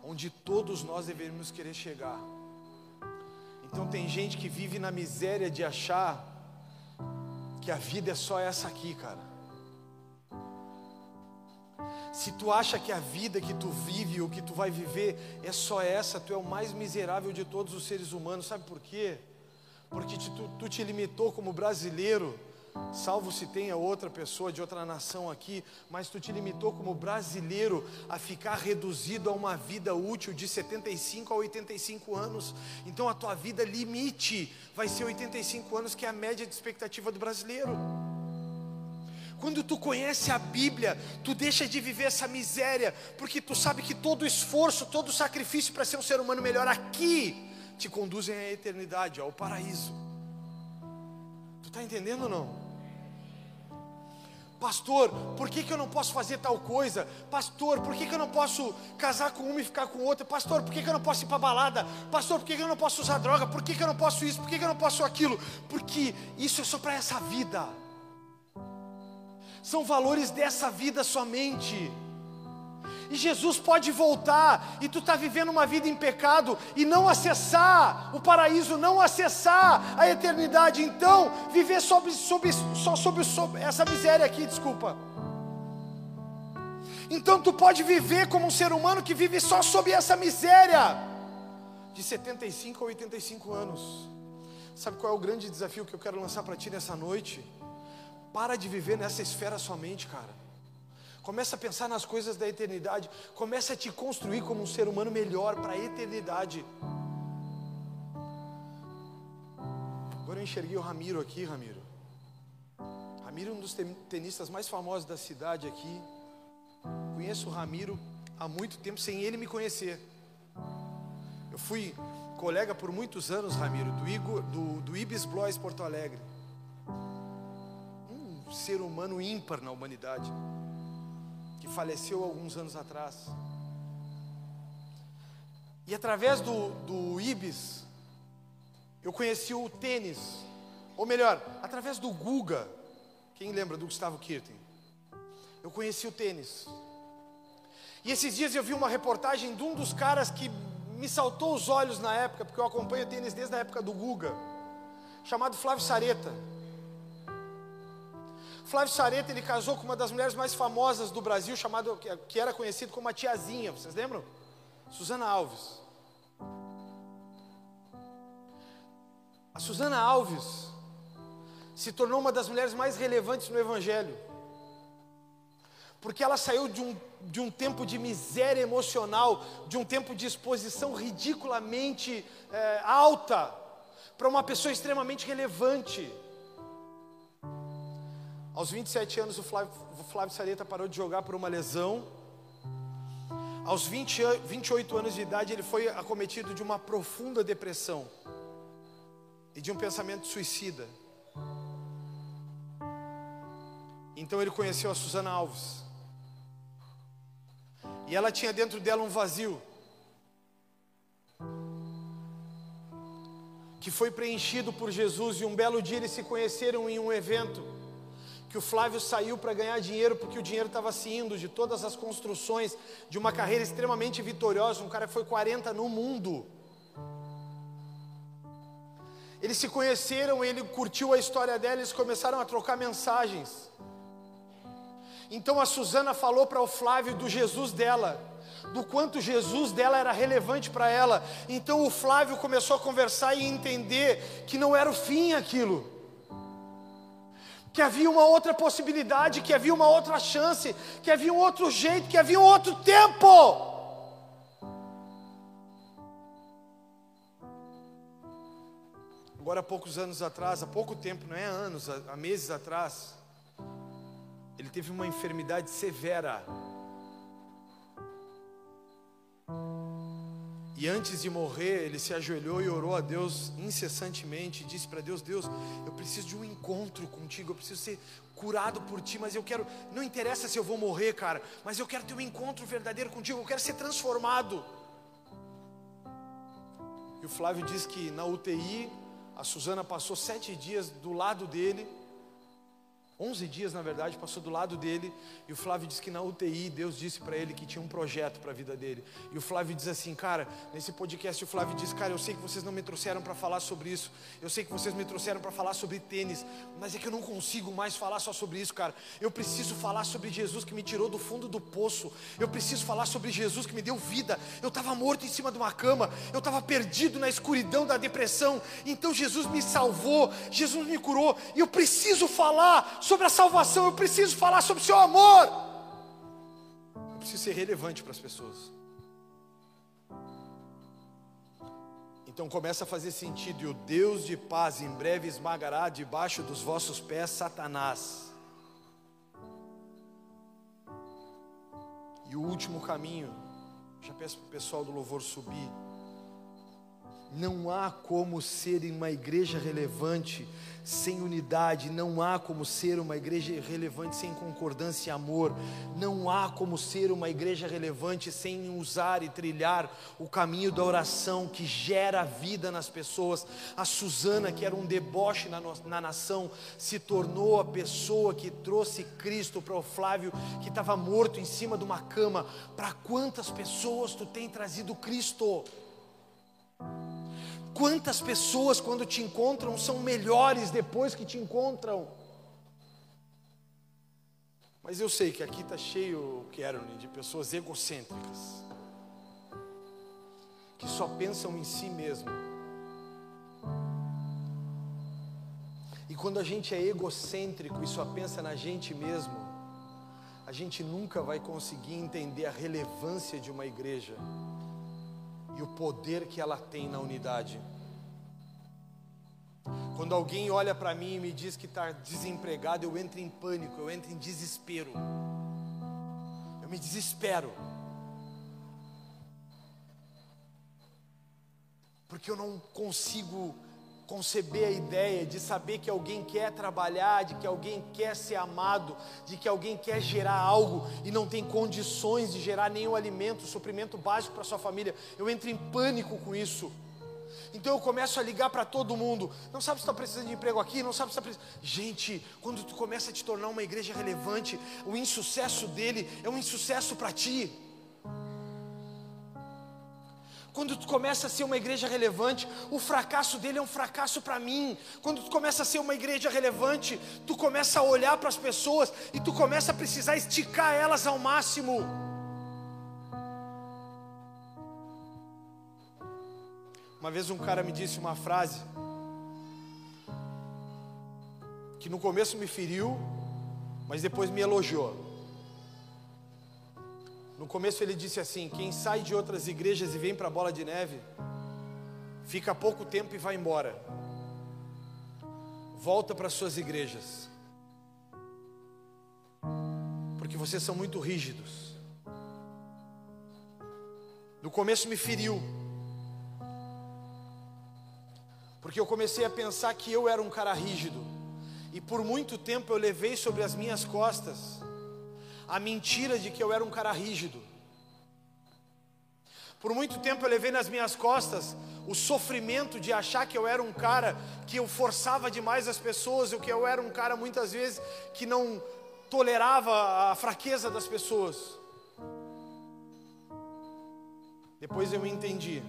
onde todos nós deveríamos querer chegar. Então tem gente que vive na miséria de achar que a vida é só essa aqui, cara. Se tu acha que a vida que tu vive ou que tu vai viver é só essa, tu é o mais miserável de todos os seres humanos. Sabe por quê? Porque tu, tu te limitou como brasileiro salvo se tenha outra pessoa de outra nação aqui, mas tu te limitou como brasileiro a ficar reduzido a uma vida útil de 75 a 85 anos. Então a tua vida limite vai ser 85 anos, que é a média de expectativa do brasileiro. Quando tu conhece a Bíblia, tu deixa de viver essa miséria, porque tu sabe que todo esforço, todo sacrifício para ser um ser humano melhor aqui te conduzem à eternidade, ao paraíso. Tu está entendendo ou não? Pastor, por que, que eu não posso fazer tal coisa? Pastor, por que, que eu não posso casar com uma e ficar com outra? Pastor, por que, que eu não posso ir para balada? Pastor, por que, que eu não posso usar droga? Por que, que eu não posso isso? Por que, que eu não posso aquilo? Porque isso é só para essa vida. São valores dessa vida somente. E Jesus pode voltar e tu está vivendo uma vida em pecado e não acessar o paraíso, não acessar a eternidade. Então, viver sobre, só sobre essa miséria aqui, desculpa. Então tu pode viver como um ser humano que vive só sob essa miséria de 75 a 85 anos. Sabe qual é o grande desafio que eu quero lançar para ti nessa noite? Para de viver nessa esfera somente, cara. Começa a pensar nas coisas da eternidade. Começa a te construir como um ser humano melhor para a eternidade. Agora eu enxerguei o Ramiro aqui, Ramiro. Ramiro é um dos tenistas mais famosos da cidade aqui. Conheço o Ramiro há muito tempo sem ele me conhecer. Eu fui colega por muitos anos, Ramiro, do, Igor, do, do Ibis Blois Porto Alegre. Um ser humano ímpar na humanidade que faleceu alguns anos atrás. E através do, do Ibis, eu conheci o tênis. Ou melhor, através do Guga. Quem lembra do Gustavo Kirten? Eu conheci o tênis. E esses dias eu vi uma reportagem de um dos caras que me saltou os olhos na época, porque eu acompanho tênis desde a época do Guga, chamado Flávio Sareta. Flávio Sareta, ele casou com uma das mulheres mais famosas do Brasil, chamado, que era conhecido como a tiazinha, vocês lembram? Suzana Alves. A Suzana Alves se tornou uma das mulheres mais relevantes no Evangelho, porque ela saiu de um, de um tempo de miséria emocional, de um tempo de exposição ridiculamente é, alta, para uma pessoa extremamente relevante. Aos 27 anos, o Flávio, o Flávio Sareta parou de jogar por uma lesão. Aos 20, 28 anos de idade, ele foi acometido de uma profunda depressão e de um pensamento suicida. Então ele conheceu a Susana Alves. E ela tinha dentro dela um vazio. Que foi preenchido por Jesus e um belo dia eles se conheceram em um evento que o Flávio saiu para ganhar dinheiro porque o dinheiro estava se indo de todas as construções de uma carreira extremamente vitoriosa, um cara que foi 40 no mundo. Eles se conheceram, ele curtiu a história dela, eles começaram a trocar mensagens. Então a Suzana falou para o Flávio do Jesus dela, do quanto Jesus dela era relevante para ela. Então o Flávio começou a conversar e entender que não era o fim aquilo que havia uma outra possibilidade, que havia uma outra chance, que havia um outro jeito, que havia um outro tempo. Agora, há poucos anos atrás, há pouco tempo, não é anos, há meses atrás, ele teve uma enfermidade severa. E antes de morrer, ele se ajoelhou e orou a Deus incessantemente. Disse para Deus: Deus, eu preciso de um encontro contigo, eu preciso ser curado por ti, mas eu quero. Não interessa se eu vou morrer, cara, mas eu quero ter um encontro verdadeiro contigo, eu quero ser transformado. E o Flávio diz que na UTI, a Suzana passou sete dias do lado dele 11 dias, na verdade, passou do lado dele e o Flávio disse que na UTI Deus disse para ele que tinha um projeto para a vida dele. E o Flávio diz assim, cara, nesse podcast o Flávio diz, cara, eu sei que vocês não me trouxeram para falar sobre isso, eu sei que vocês me trouxeram para falar sobre tênis, mas é que eu não consigo mais falar só sobre isso, cara. Eu preciso falar sobre Jesus que me tirou do fundo do poço, eu preciso falar sobre Jesus que me deu vida. Eu estava morto em cima de uma cama, eu estava perdido na escuridão da depressão, então Jesus me salvou, Jesus me curou, e eu preciso falar sobre a salvação, eu preciso falar sobre o seu amor. Eu preciso ser relevante para as pessoas. Então começa a fazer sentido, e o Deus de paz em breve esmagará debaixo dos vossos pés Satanás. E o último caminho, já peço para o pessoal do louvor subir. Não há como ser uma igreja relevante sem unidade, não há como ser uma igreja relevante sem concordância e amor, não há como ser uma igreja relevante sem usar e trilhar o caminho da oração que gera vida nas pessoas. A Susana, que era um deboche na, na nação, se tornou a pessoa que trouxe Cristo para o Flávio, que estava morto em cima de uma cama. Para quantas pessoas tu tem trazido Cristo? Quantas pessoas, quando te encontram, são melhores depois que te encontram? Mas eu sei que aqui está cheio, Karen, de pessoas egocêntricas, que só pensam em si mesmo. E quando a gente é egocêntrico e só pensa na gente mesmo, a gente nunca vai conseguir entender a relevância de uma igreja e o poder que ela tem na unidade. Quando alguém olha para mim e me diz que está desempregado, eu entro em pânico, eu entro em desespero. Eu me desespero. Porque eu não consigo conceber a ideia de saber que alguém quer trabalhar, de que alguém quer ser amado, de que alguém quer gerar algo e não tem condições de gerar nenhum alimento, suprimento básico para sua família. Eu entro em pânico com isso. Então eu começo a ligar para todo mundo. Não sabe se está precisando de emprego aqui, não sabe se está precisando. Gente, quando tu começa a te tornar uma igreja relevante, o insucesso dele é um insucesso para ti. Quando tu começa a ser uma igreja relevante, o fracasso dele é um fracasso para mim. Quando tu começa a ser uma igreja relevante, tu começa a olhar para as pessoas e tu começa a precisar esticar elas ao máximo. Uma vez um cara me disse uma frase que no começo me feriu, mas depois me elogiou. No começo ele disse assim: quem sai de outras igrejas e vem para a bola de neve, fica pouco tempo e vai embora. Volta para suas igrejas. Porque vocês são muito rígidos. No começo me feriu. Porque eu comecei a pensar que eu era um cara rígido. E por muito tempo eu levei sobre as minhas costas a mentira de que eu era um cara rígido. Por muito tempo eu levei nas minhas costas o sofrimento de achar que eu era um cara que eu forçava demais as pessoas, ou que eu era um cara muitas vezes que não tolerava a fraqueza das pessoas. Depois eu entendi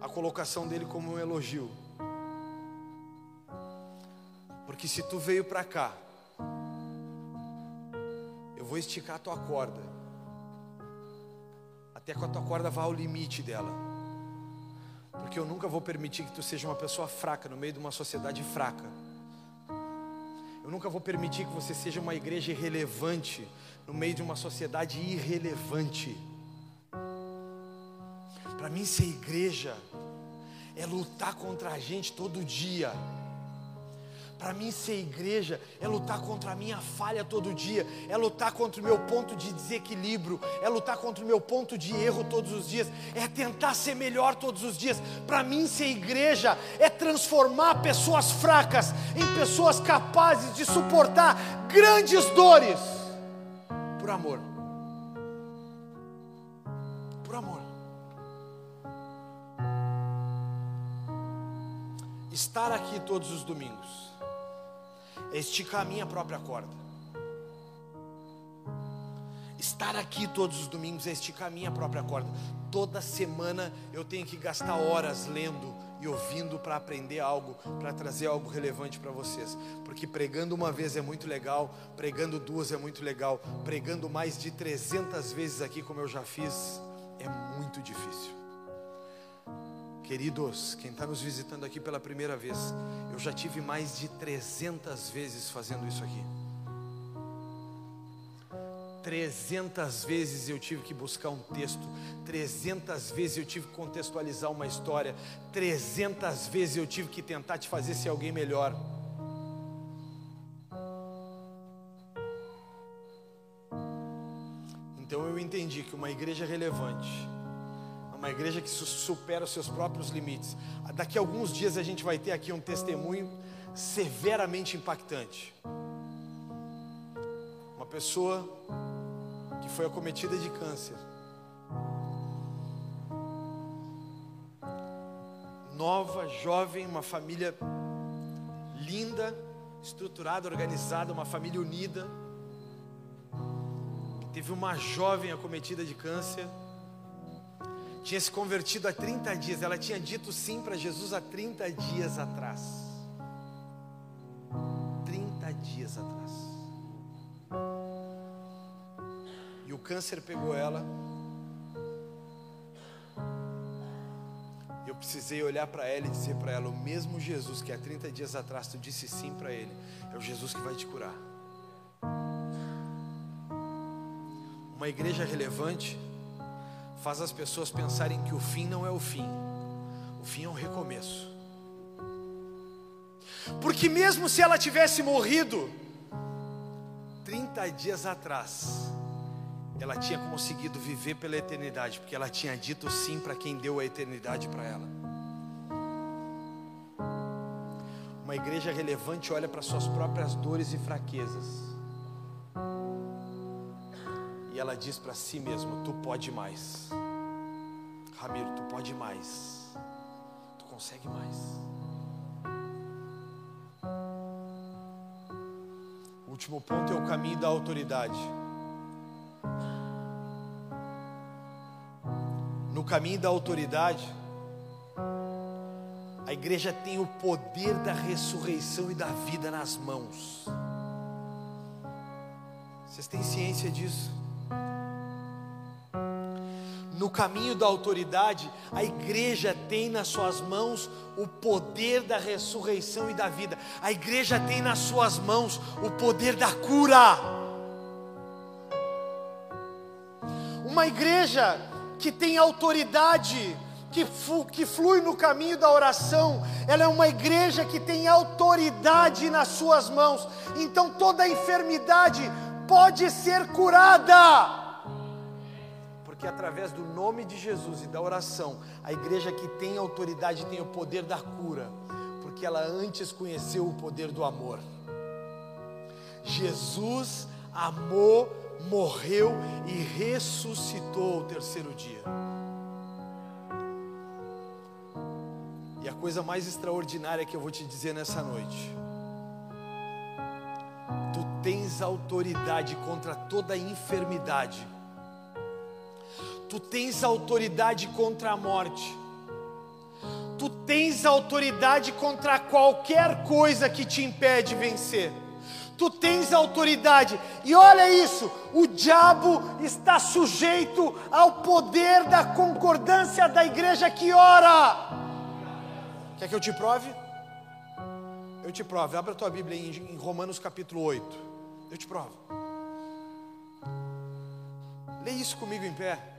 a colocação dele como um elogio. Porque se tu veio para cá eu vou esticar a tua corda, até que a tua corda vá ao limite dela, porque eu nunca vou permitir que tu seja uma pessoa fraca no meio de uma sociedade fraca. Eu nunca vou permitir que você seja uma igreja irrelevante no meio de uma sociedade irrelevante. Para mim, ser igreja é lutar contra a gente todo dia. Para mim, ser igreja é lutar contra a minha falha todo dia, é lutar contra o meu ponto de desequilíbrio, é lutar contra o meu ponto de erro todos os dias, é tentar ser melhor todos os dias. Para mim, ser igreja é transformar pessoas fracas em pessoas capazes de suportar grandes dores por amor. Estar aqui todos os domingos é esticar a minha própria corda. Estar aqui todos os domingos é esticar a minha própria corda. Toda semana eu tenho que gastar horas lendo e ouvindo para aprender algo, para trazer algo relevante para vocês. Porque pregando uma vez é muito legal, pregando duas é muito legal, pregando mais de 300 vezes aqui, como eu já fiz, é muito difícil. Queridos, quem está nos visitando aqui pela primeira vez, eu já tive mais de 300 vezes fazendo isso aqui. 300 vezes eu tive que buscar um texto, 300 vezes eu tive que contextualizar uma história, 300 vezes eu tive que tentar te fazer ser alguém melhor. Então eu entendi que uma igreja relevante uma igreja que supera os seus próprios limites. Daqui a alguns dias a gente vai ter aqui um testemunho severamente impactante. Uma pessoa que foi acometida de câncer. Nova, jovem, uma família linda, estruturada, organizada, uma família unida. Teve uma jovem acometida de câncer tinha se convertido há 30 dias, ela tinha dito sim para Jesus há 30 dias atrás. 30 dias atrás. E o câncer pegou ela. Eu precisei olhar para ela e dizer para ela: o mesmo Jesus que há 30 dias atrás tu disse sim para ele, é o Jesus que vai te curar. Uma igreja relevante faz as pessoas pensarem que o fim não é o fim, o fim é um recomeço. Porque mesmo se ela tivesse morrido 30 dias atrás, ela tinha conseguido viver pela eternidade, porque ela tinha dito sim para quem deu a eternidade para ela. Uma igreja relevante olha para suas próprias dores e fraquezas. Ela diz para si mesma: Tu pode mais. Ramiro, tu pode mais. Tu consegue mais. O último ponto é o caminho da autoridade. No caminho da autoridade, a igreja tem o poder da ressurreição e da vida nas mãos. Vocês têm ciência disso? No caminho da autoridade, a igreja tem nas suas mãos o poder da ressurreição e da vida. A igreja tem nas suas mãos o poder da cura. Uma igreja que tem autoridade, que, que flui no caminho da oração, ela é uma igreja que tem autoridade nas suas mãos. Então toda enfermidade pode ser curada. Porque através do nome de Jesus e da oração, a igreja que tem autoridade tem o poder da cura, porque ela antes conheceu o poder do amor. Jesus amou, morreu e ressuscitou ao terceiro dia. E a coisa mais extraordinária que eu vou te dizer nessa noite tens autoridade contra toda enfermidade, tu tens autoridade contra a morte, tu tens autoridade contra qualquer coisa que te impede de vencer. Tu tens autoridade, e olha isso: o diabo está sujeito ao poder da concordância da igreja que ora. Quer que eu te prove? Eu te provo, abra a tua Bíblia em Romanos capítulo 8. Eu te provo. Lê isso comigo em pé.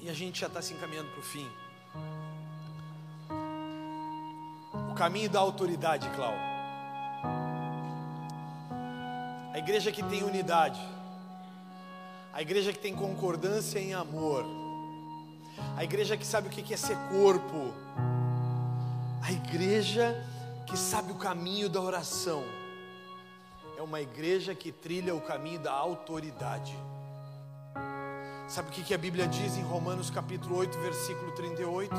E a gente já está se encaminhando para o fim. O caminho da autoridade, Cláudio. A igreja que tem unidade. A igreja que tem concordância em amor. A igreja que sabe o que é ser corpo. A igreja que sabe o caminho da oração, é uma igreja que trilha o caminho da autoridade. Sabe o que a Bíblia diz em Romanos capítulo 8, versículo 38?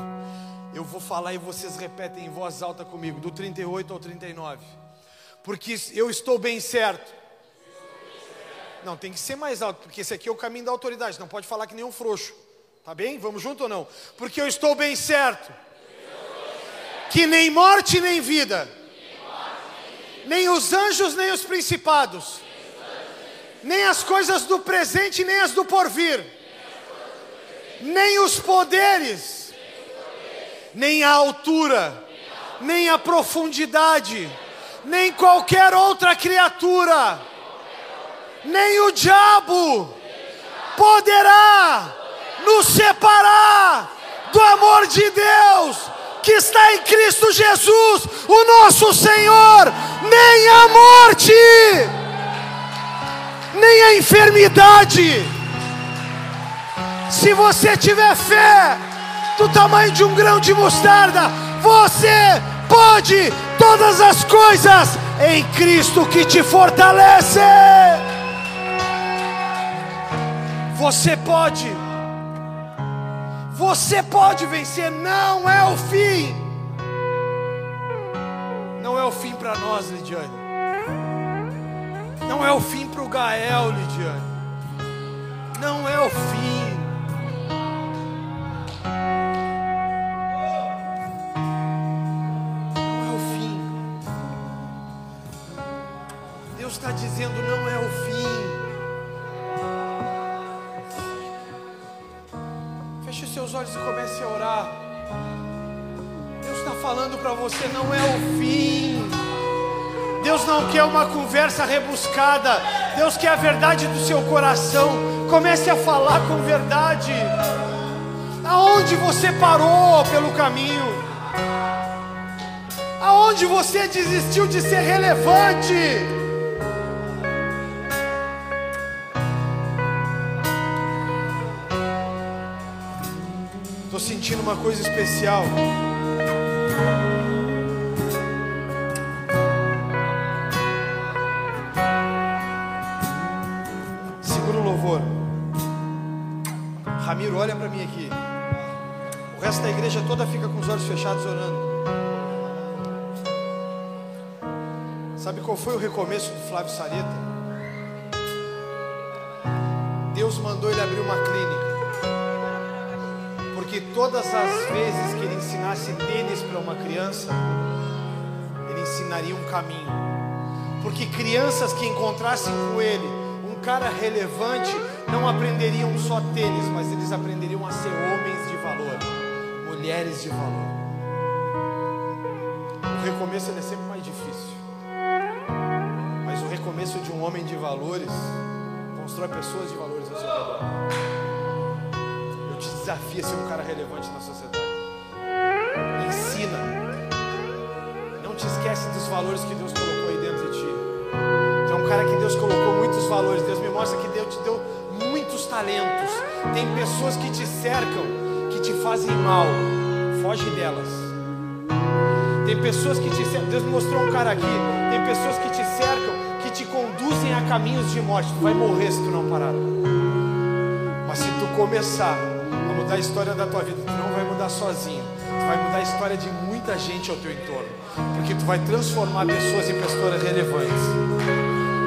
Eu vou falar e vocês repetem em voz alta comigo, do 38 ao 39. Porque eu estou bem certo. Não, tem que ser mais alto, porque esse aqui é o caminho da autoridade, não pode falar que nem um frouxo. Tá bem? Vamos junto ou não? Porque eu estou bem certo que nem morte nem vida, nem os anjos nem os principados, nem as coisas do presente nem as do porvir, nem os poderes, nem a altura, nem a profundidade, nem qualquer outra criatura, nem o diabo poderá nos separar do amor de Deus que está em Cristo Jesus, o nosso Senhor, nem a morte, nem a enfermidade. Se você tiver fé do tamanho de um grão de mostarda, você pode todas as coisas em Cristo que te fortalece. Você pode. Você pode vencer, não é o fim. Não é o fim para nós, Lidiane. Não é o fim para o Gael, Lidiane. Não é o fim. Não é o fim. Deus está dizendo: não é seus olhos e comece a orar. Deus está falando para você, não é o fim. Deus não quer uma conversa rebuscada. Deus quer a verdade do seu coração. Comece a falar com verdade. Aonde você parou pelo caminho? Aonde você desistiu de ser relevante? Sentindo uma coisa especial. Segura o louvor. Ramiro, olha para mim aqui. O resto da igreja toda fica com os olhos fechados orando. Sabe qual foi o recomeço do Flávio Sareta? Deus mandou ele abrir uma clínica. Porque todas as vezes que ele ensinasse tênis para uma criança, ele ensinaria um caminho. Porque crianças que encontrassem com ele, um cara relevante, não aprenderiam só tênis, mas eles aprenderiam a ser homens de valor, mulheres de valor. O recomeço é sempre mais difícil. Mas o recomeço de um homem de valores constrói pessoas de valores ao seu redor. Eu te desafio a ser um cara relevante na sociedade. Ensina. Não te esquece dos valores que Deus colocou aí dentro de ti. Tu é um cara que Deus colocou muitos valores. Deus me mostra que Deus te deu muitos talentos. Tem pessoas que te cercam, que te fazem mal. Foge delas. Tem pessoas que te cercam. Deus me mostrou um cara aqui. Tem pessoas que te cercam te conduzem a caminhos de morte. Tu vai morrer se tu não parar. Mas se tu começar mudar a história da tua vida, tu não vai mudar sozinho. Tu vai mudar a história de muita gente ao teu entorno. Porque tu vai transformar pessoas em pessoas relevantes.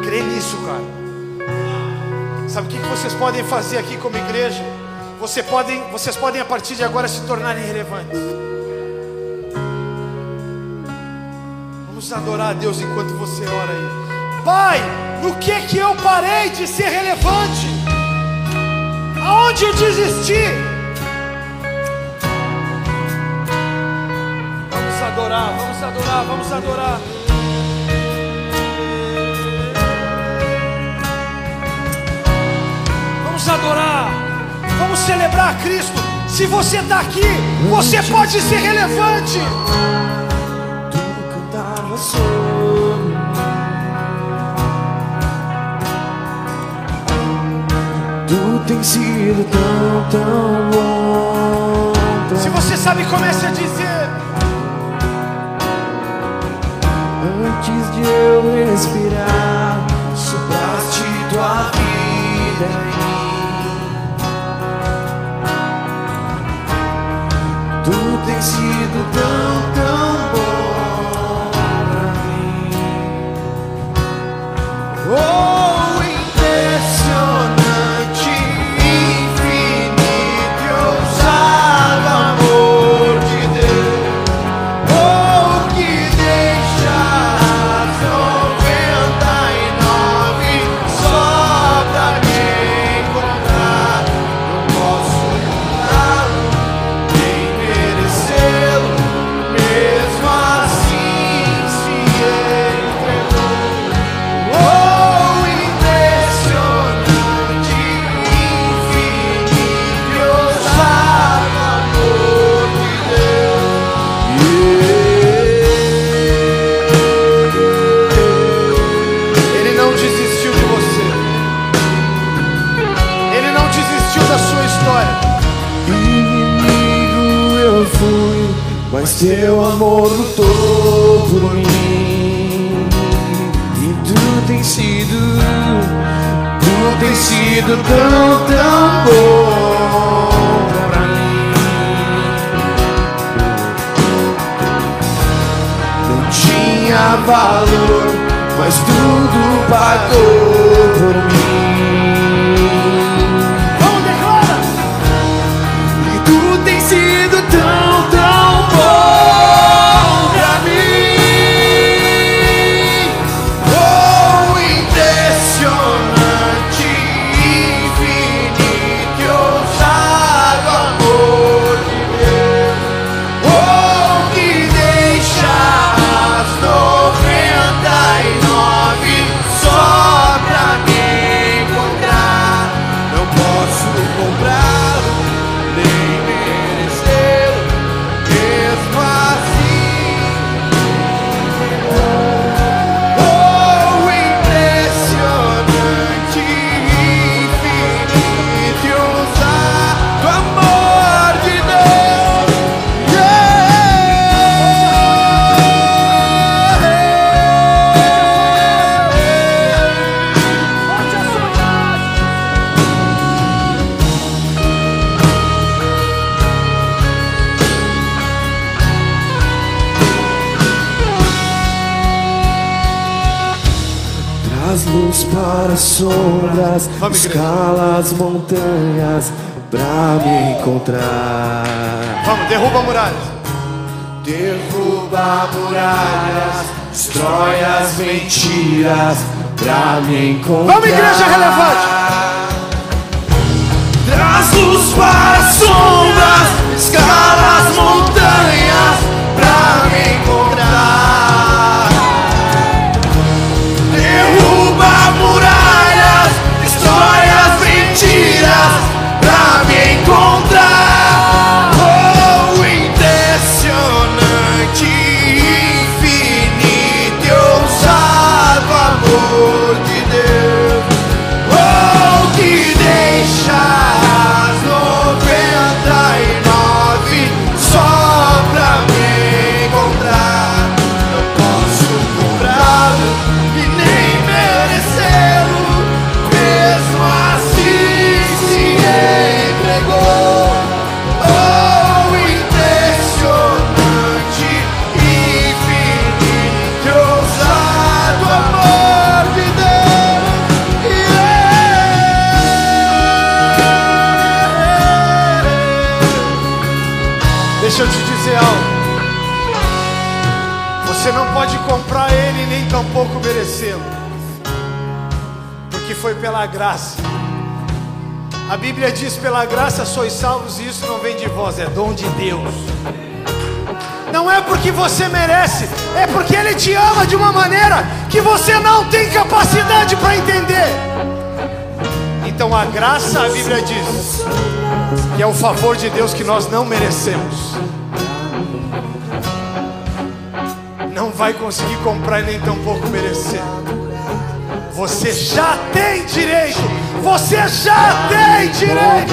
Crê nisso, cara. Sabe o que vocês podem fazer aqui como igreja? Você podem, vocês podem a partir de agora se tornarem relevantes. Vamos adorar a Deus enquanto você ora aí. Pai, no que que eu parei de ser relevante? Aonde eu desisti? Adorar, vamos adorar, vamos adorar. Vamos adorar, vamos celebrar Cristo. Se você está aqui, você pode ser relevante. Tudo cantava sobre Tu tem sido tão, tão bom. Se você sabe, comece a dizer. Antes de eu respirar, sopraste tua vida em mim. Tu tem sido tão, sido tão, tão bom pra mim Não tinha valor Mas tudo pagou por mim igreja. escala as montanhas pra me encontrar. Vamos, derruba muralhas. Derruba muralhas, destrói as mentiras pra me encontrar. Vamos, igreja relevante. Traz luz para as sombras, escala as montanhas pela graça. A Bíblia diz: pela graça sois salvos, e isso não vem de vós, é dom de Deus. Não é porque você merece, é porque Ele te ama de uma maneira que você não tem capacidade para entender. Então a graça, a Bíblia diz, que é o favor de Deus que nós não merecemos. Não vai conseguir comprar e nem tampouco merecer. Você já tem direito. Você já tem direito.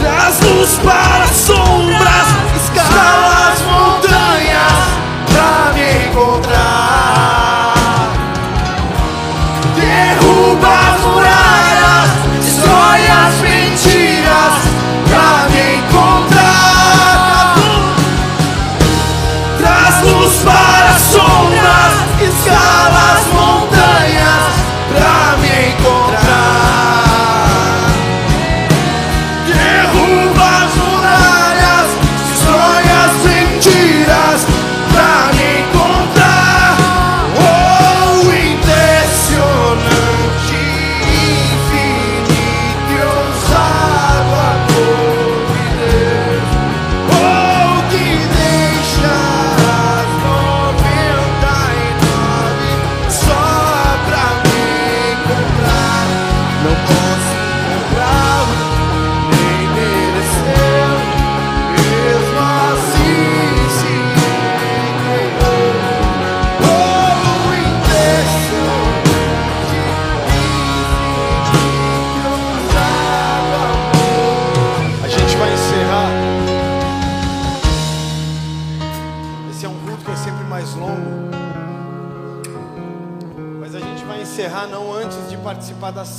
Traz luz para as sombras, escala as montanhas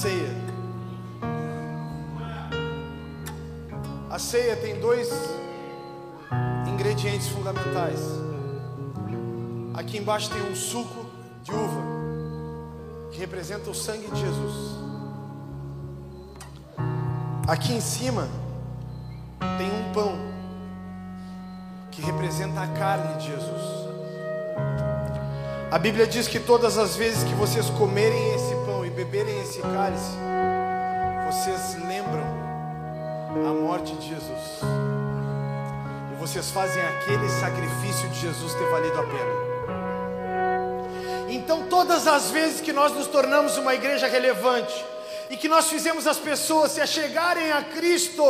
ceia. A ceia tem dois ingredientes fundamentais. Aqui embaixo tem um suco de uva, que representa o sangue de Jesus. Aqui em cima tem um pão que representa a carne de Jesus. A Bíblia diz que todas as vezes que vocês comerem esse beberem esse cálice, vocês lembram a morte de Jesus. E vocês fazem aquele sacrifício de Jesus ter valido a pena. Então, todas as vezes que nós nos tornamos uma igreja relevante e que nós fizemos as pessoas se achegarem a Cristo,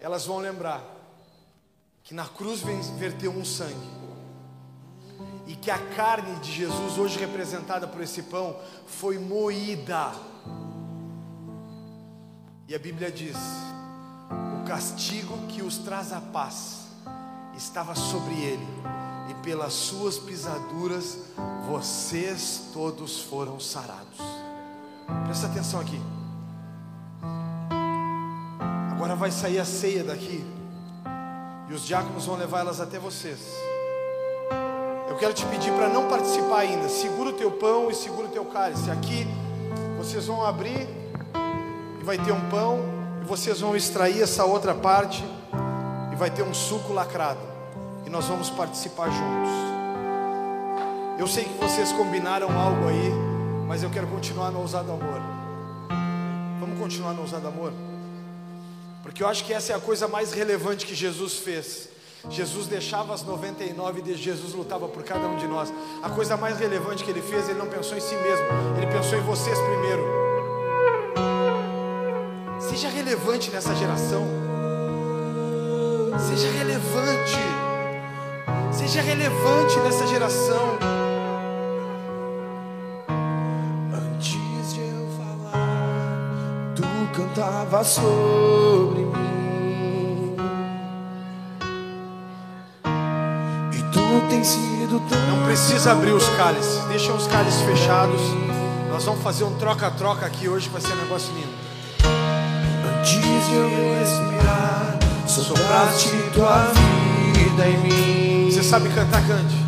elas vão lembrar que na cruz verteu um sangue e que a carne de Jesus, hoje representada por esse pão, foi moída. E a Bíblia diz: o castigo que os traz a paz estava sobre ele, e pelas suas pisaduras vocês todos foram sarados. Presta atenção aqui. Agora vai sair a ceia daqui, e os diáconos vão levar elas até vocês. Quero te pedir para não participar ainda. Segura o teu pão e segura o teu cálice. Aqui vocês vão abrir e vai ter um pão e vocês vão extrair essa outra parte e vai ter um suco lacrado e nós vamos participar juntos. Eu sei que vocês combinaram algo aí, mas eu quero continuar no ousado amor. Vamos continuar no ousado amor? Porque eu acho que essa é a coisa mais relevante que Jesus fez. Jesus deixava as 99 e Jesus lutava por cada um de nós. A coisa mais relevante que ele fez, ele não pensou em si mesmo, ele pensou em vocês primeiro. Seja relevante nessa geração. Seja relevante. Seja relevante nessa geração. Antes de eu falar, tu cantava sobre mim. Tem sido tão. Não precisa abrir os cálices, deixa os cálices fechados. Nós vamos fazer um troca-troca aqui hoje, vai ser um negócio lindo. Antes de eu respirar, sopraste tua vida em mim. Você sabe cantar, cante.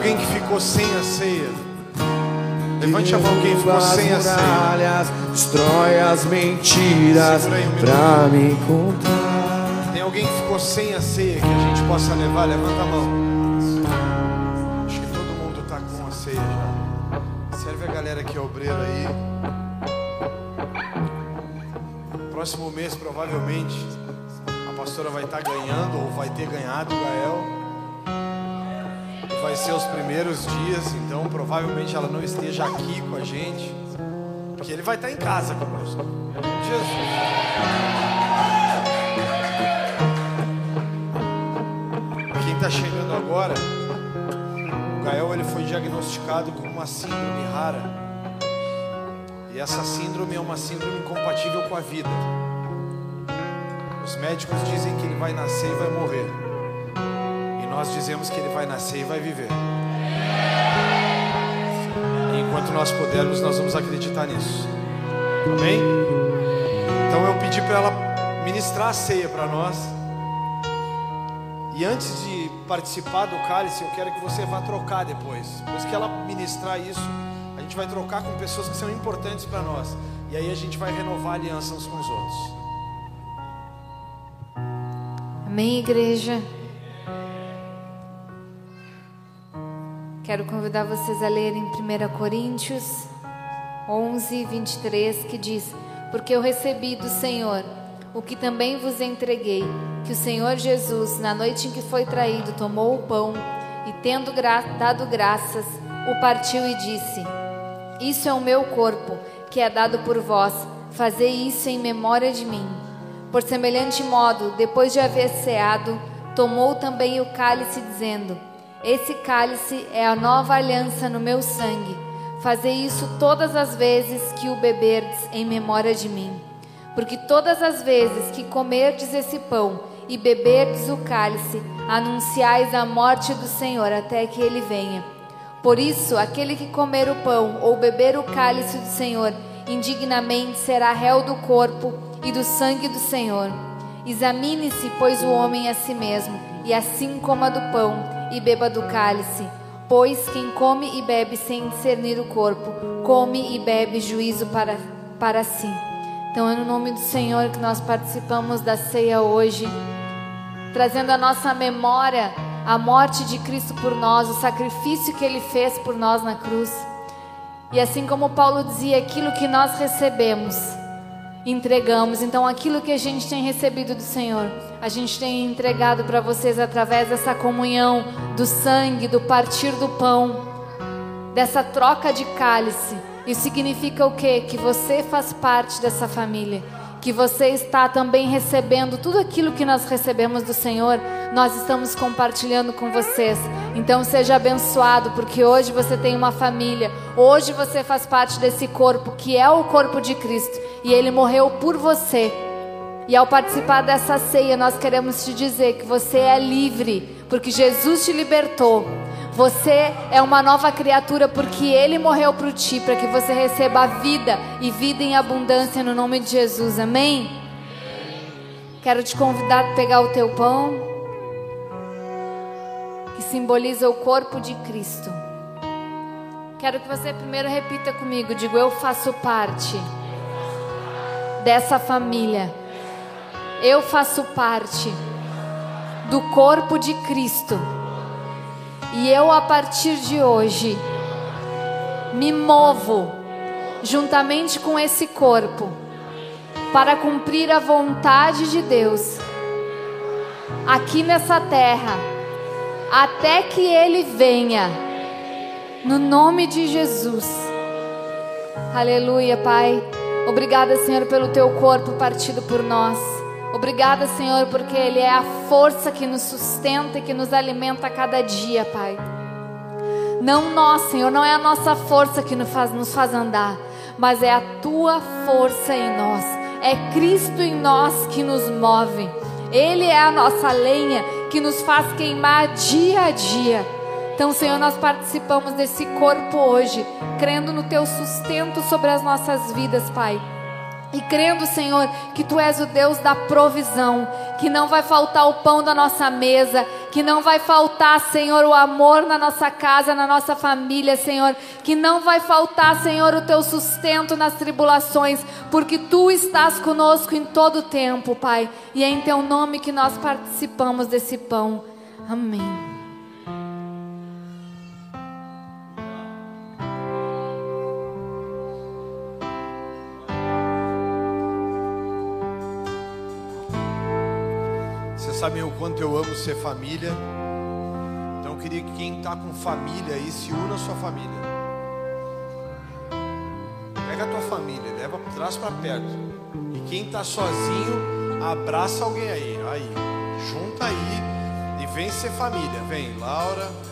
Alguém que ficou sem a ceia? Levante a mão quem ficou sem a ceia. destrói as mentiras um pra me encontrar. Tem alguém que ficou sem a ceia que a gente possa levar? Levanta a mão. Acho que todo mundo está com a ceia já. Serve a galera que é obreira aí. Próximo mês, provavelmente, a pastora vai estar ganhando ou vai ter ganhado o Gael. Vai ser os primeiros dias, então provavelmente ela não esteja aqui com a gente, porque ele vai estar em casa conosco. Jesus. Quem está chegando agora, o Gael ele foi diagnosticado com uma síndrome rara. E essa síndrome é uma síndrome incompatível com a vida. Os médicos dizem que ele vai nascer e vai morrer. Nós dizemos que ele vai nascer e vai viver. E enquanto nós pudermos, nós vamos acreditar nisso. Amém? Então eu pedi para ela ministrar a ceia para nós. E antes de participar do cálice, eu quero que você vá trocar depois. Depois que ela ministrar isso, a gente vai trocar com pessoas que são importantes para nós. E aí a gente vai renovar a aliança uns com os outros. Amém, igreja? Quero convidar vocês a lerem 1 Coríntios 11, 23, que diz: Porque eu recebi do Senhor o que também vos entreguei, que o Senhor Jesus, na noite em que foi traído, tomou o pão e, tendo gra dado graças, o partiu e disse: Isso é o meu corpo, que é dado por vós, fazei isso em memória de mim. Por semelhante modo, depois de haver ceado, tomou também o cálice, dizendo: Esse cálice é a nova aliança no meu sangue. Fazei isso todas as vezes que o beberdes em memória de mim. Porque todas as vezes que comerdes esse pão e beberdes o cálice, anunciais a morte do Senhor até que ele venha. Por isso, aquele que comer o pão ou beber o cálice do Senhor indignamente será réu do corpo e do sangue do Senhor. Examine-se, pois, o homem a si mesmo, e assim coma do pão e beba do cálice. Pois quem come e bebe sem discernir o corpo, come e bebe juízo para, para si. Então é no nome do Senhor que nós participamos da ceia hoje, trazendo a nossa memória a morte de Cristo por nós, o sacrifício que ele fez por nós na cruz. E assim como Paulo dizia, aquilo que nós recebemos, entregamos. Então aquilo que a gente tem recebido do Senhor, a gente tem entregado para vocês através dessa comunhão do sangue, do partir do pão, dessa troca de cálice. Isso significa o quê? Que você faz parte dessa família. Que você está também recebendo tudo aquilo que nós recebemos do Senhor, nós estamos compartilhando com vocês. Então seja abençoado, porque hoje você tem uma família, hoje você faz parte desse corpo, que é o corpo de Cristo, e ele morreu por você. E ao participar dessa ceia, nós queremos te dizer que você é livre, porque Jesus te libertou. Você é uma nova criatura porque Ele morreu por ti, para que você receba a vida e vida em abundância no nome de Jesus. Amém? Quero te convidar a pegar o teu pão, simboliza o corpo de Cristo. Quero que você primeiro repita comigo: digo, eu faço parte dessa família. Eu faço parte do corpo de Cristo e eu, a partir de hoje, me movo juntamente com esse corpo para cumprir a vontade de Deus aqui nessa terra, até que Ele venha, no nome de Jesus. Aleluia, Pai. Obrigada, Senhor, pelo Teu corpo partido por nós. Obrigada, Senhor, porque Ele é a força que nos sustenta e que nos alimenta a cada dia, Pai. Não nós, Senhor, não é a nossa força que nos faz, nos faz andar, mas é a Tua força em nós. É Cristo em nós que nos move. Ele é a nossa lenha que nos faz queimar dia a dia. Então, Senhor, nós participamos desse corpo hoje, crendo no Teu sustento sobre as nossas vidas, Pai. E crendo, Senhor, que Tu és o Deus da provisão, que não vai faltar o pão da nossa mesa, que não vai faltar, Senhor, o amor na nossa casa, na nossa família, Senhor, que não vai faltar, Senhor, o Teu sustento nas tribulações, porque Tu estás conosco em todo o tempo, Pai. E é em Teu nome que nós participamos desse pão. Amém. Sabem o quanto eu amo ser família. Então eu queria que quem está com família aí se una à sua família. Pega a tua família, leva, traz para perto. E quem está sozinho, abraça alguém aí. Aí, junta aí e vem ser família. Vem, Laura.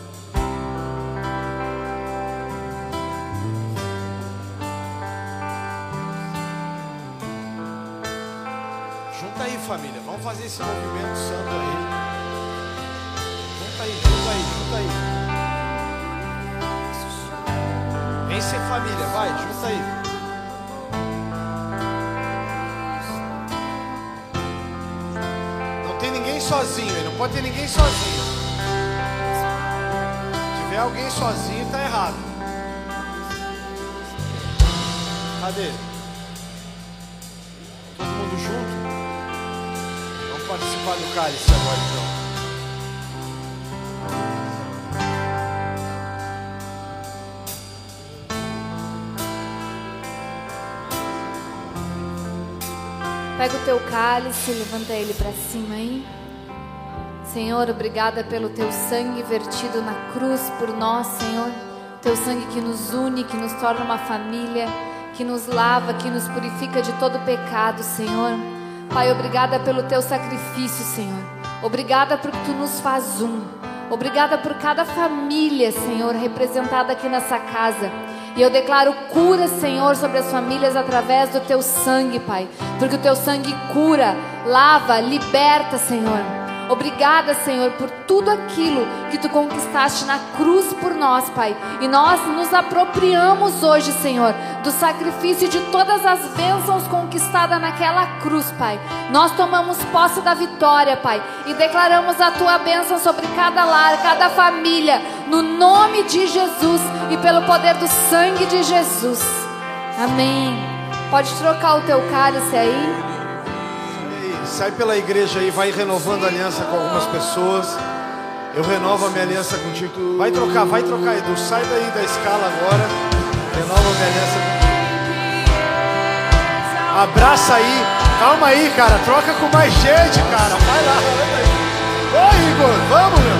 Família. Vamos fazer esse movimento santo aí. Junta aí, junta aí, junta aí. Vem ser família, vai, junta aí. Não tem ninguém sozinho, não pode ter ninguém sozinho. Se tiver alguém sozinho, tá errado. Cadê? Participar do cálice agora então. Pega o teu cálice, levanta ele para cima aí. Senhor, obrigada pelo teu sangue vertido na cruz por nós, Senhor. Teu sangue que nos une, que nos torna uma família, que nos lava, que nos purifica de todo pecado, Senhor. Pai, obrigada pelo teu sacrifício, Senhor. Obrigada porque tu nos faz um. Obrigada por cada família, Senhor, representada aqui nessa casa. E eu declaro cura, Senhor, sobre as famílias através do teu sangue, Pai. Porque o teu sangue cura, lava, liberta, Senhor. Obrigada, Senhor, por tudo aquilo que tu conquistaste na cruz por nós, Pai. E nós nos apropriamos hoje, Senhor, do sacrifício de todas as bênçãos conquistadas naquela cruz, Pai. Nós tomamos posse da vitória, Pai, e declaramos a tua bênção sobre cada lar, cada família, no nome de Jesus e pelo poder do sangue de Jesus. Amém. Pode trocar o teu cálice aí. Sai pela igreja aí, vai renovando aliança com algumas pessoas. Eu renovo a minha aliança contigo. Vai trocar, vai trocar, Edu. Sai daí da escala agora. Renova a minha aliança contigo. Abraça aí. Calma aí, cara. Troca com mais gente, cara. Vai lá. Ô, Igor, vamos, meu.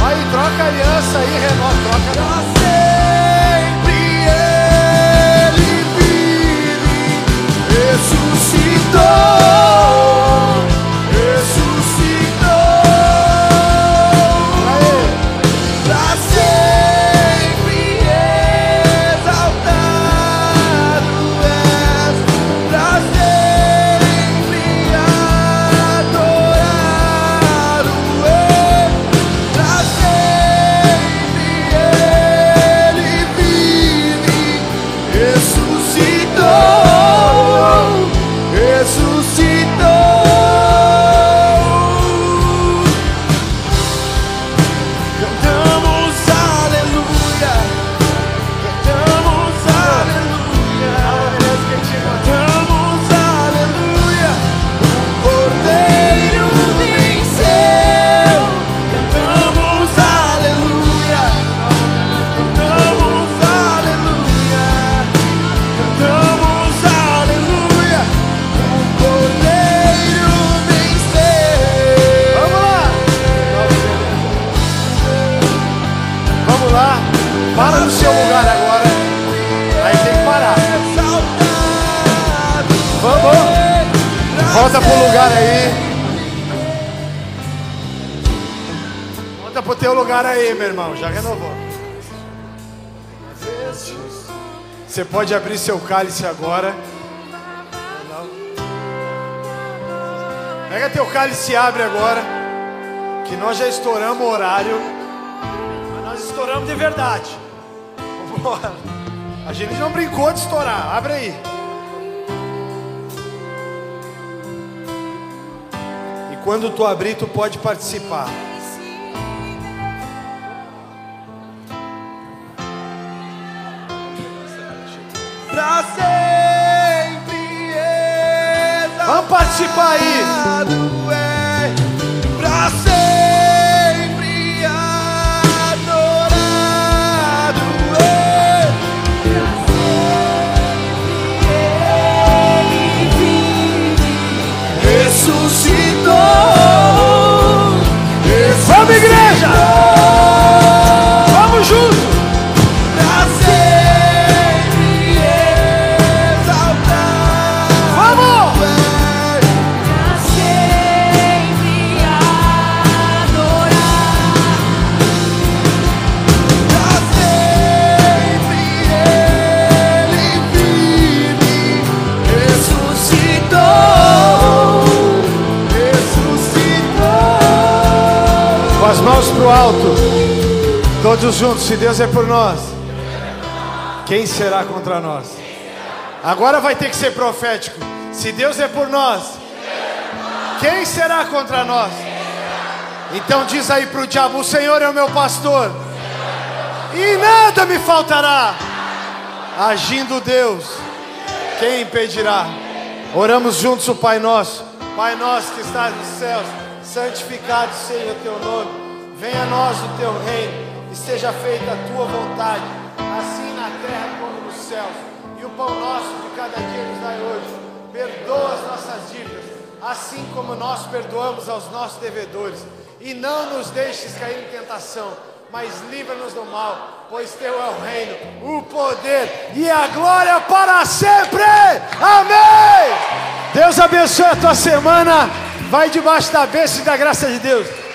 Vai, troca a aliança aí, renova. Troca a ressuscitou, lugar aí, meu irmão. Já renovou. Você pode abrir seu cálice agora. Pega teu cálice e abre agora. Que nós já estouramos o horário. Mas nós estouramos de verdade. A gente não brincou de estourar. Abre aí. E quando tu abrir, tu pode participar. Participar aí. Todos juntos, se Deus é por nós, quem será contra nós? Agora vai ter que ser profético. Se Deus é por nós, quem será contra nós? Então diz aí para o diabo: O Senhor é o meu pastor, e nada me faltará. Agindo Deus, quem impedirá? Oramos juntos o Pai Nosso. Pai nosso que estás nos céus, santificado seja o teu nome. Venha a nós o teu reino e seja feita a tua vontade, assim na terra como nos céus. E o pão nosso de cada dia nos dai hoje. Perdoa as nossas dívidas, assim como nós perdoamos aos nossos devedores. E não nos deixes cair em tentação, mas livra-nos do mal, pois teu é o reino, o poder e a glória para sempre. Amém. Deus abençoe a tua semana. Vai debaixo da bênção e da graça de Deus.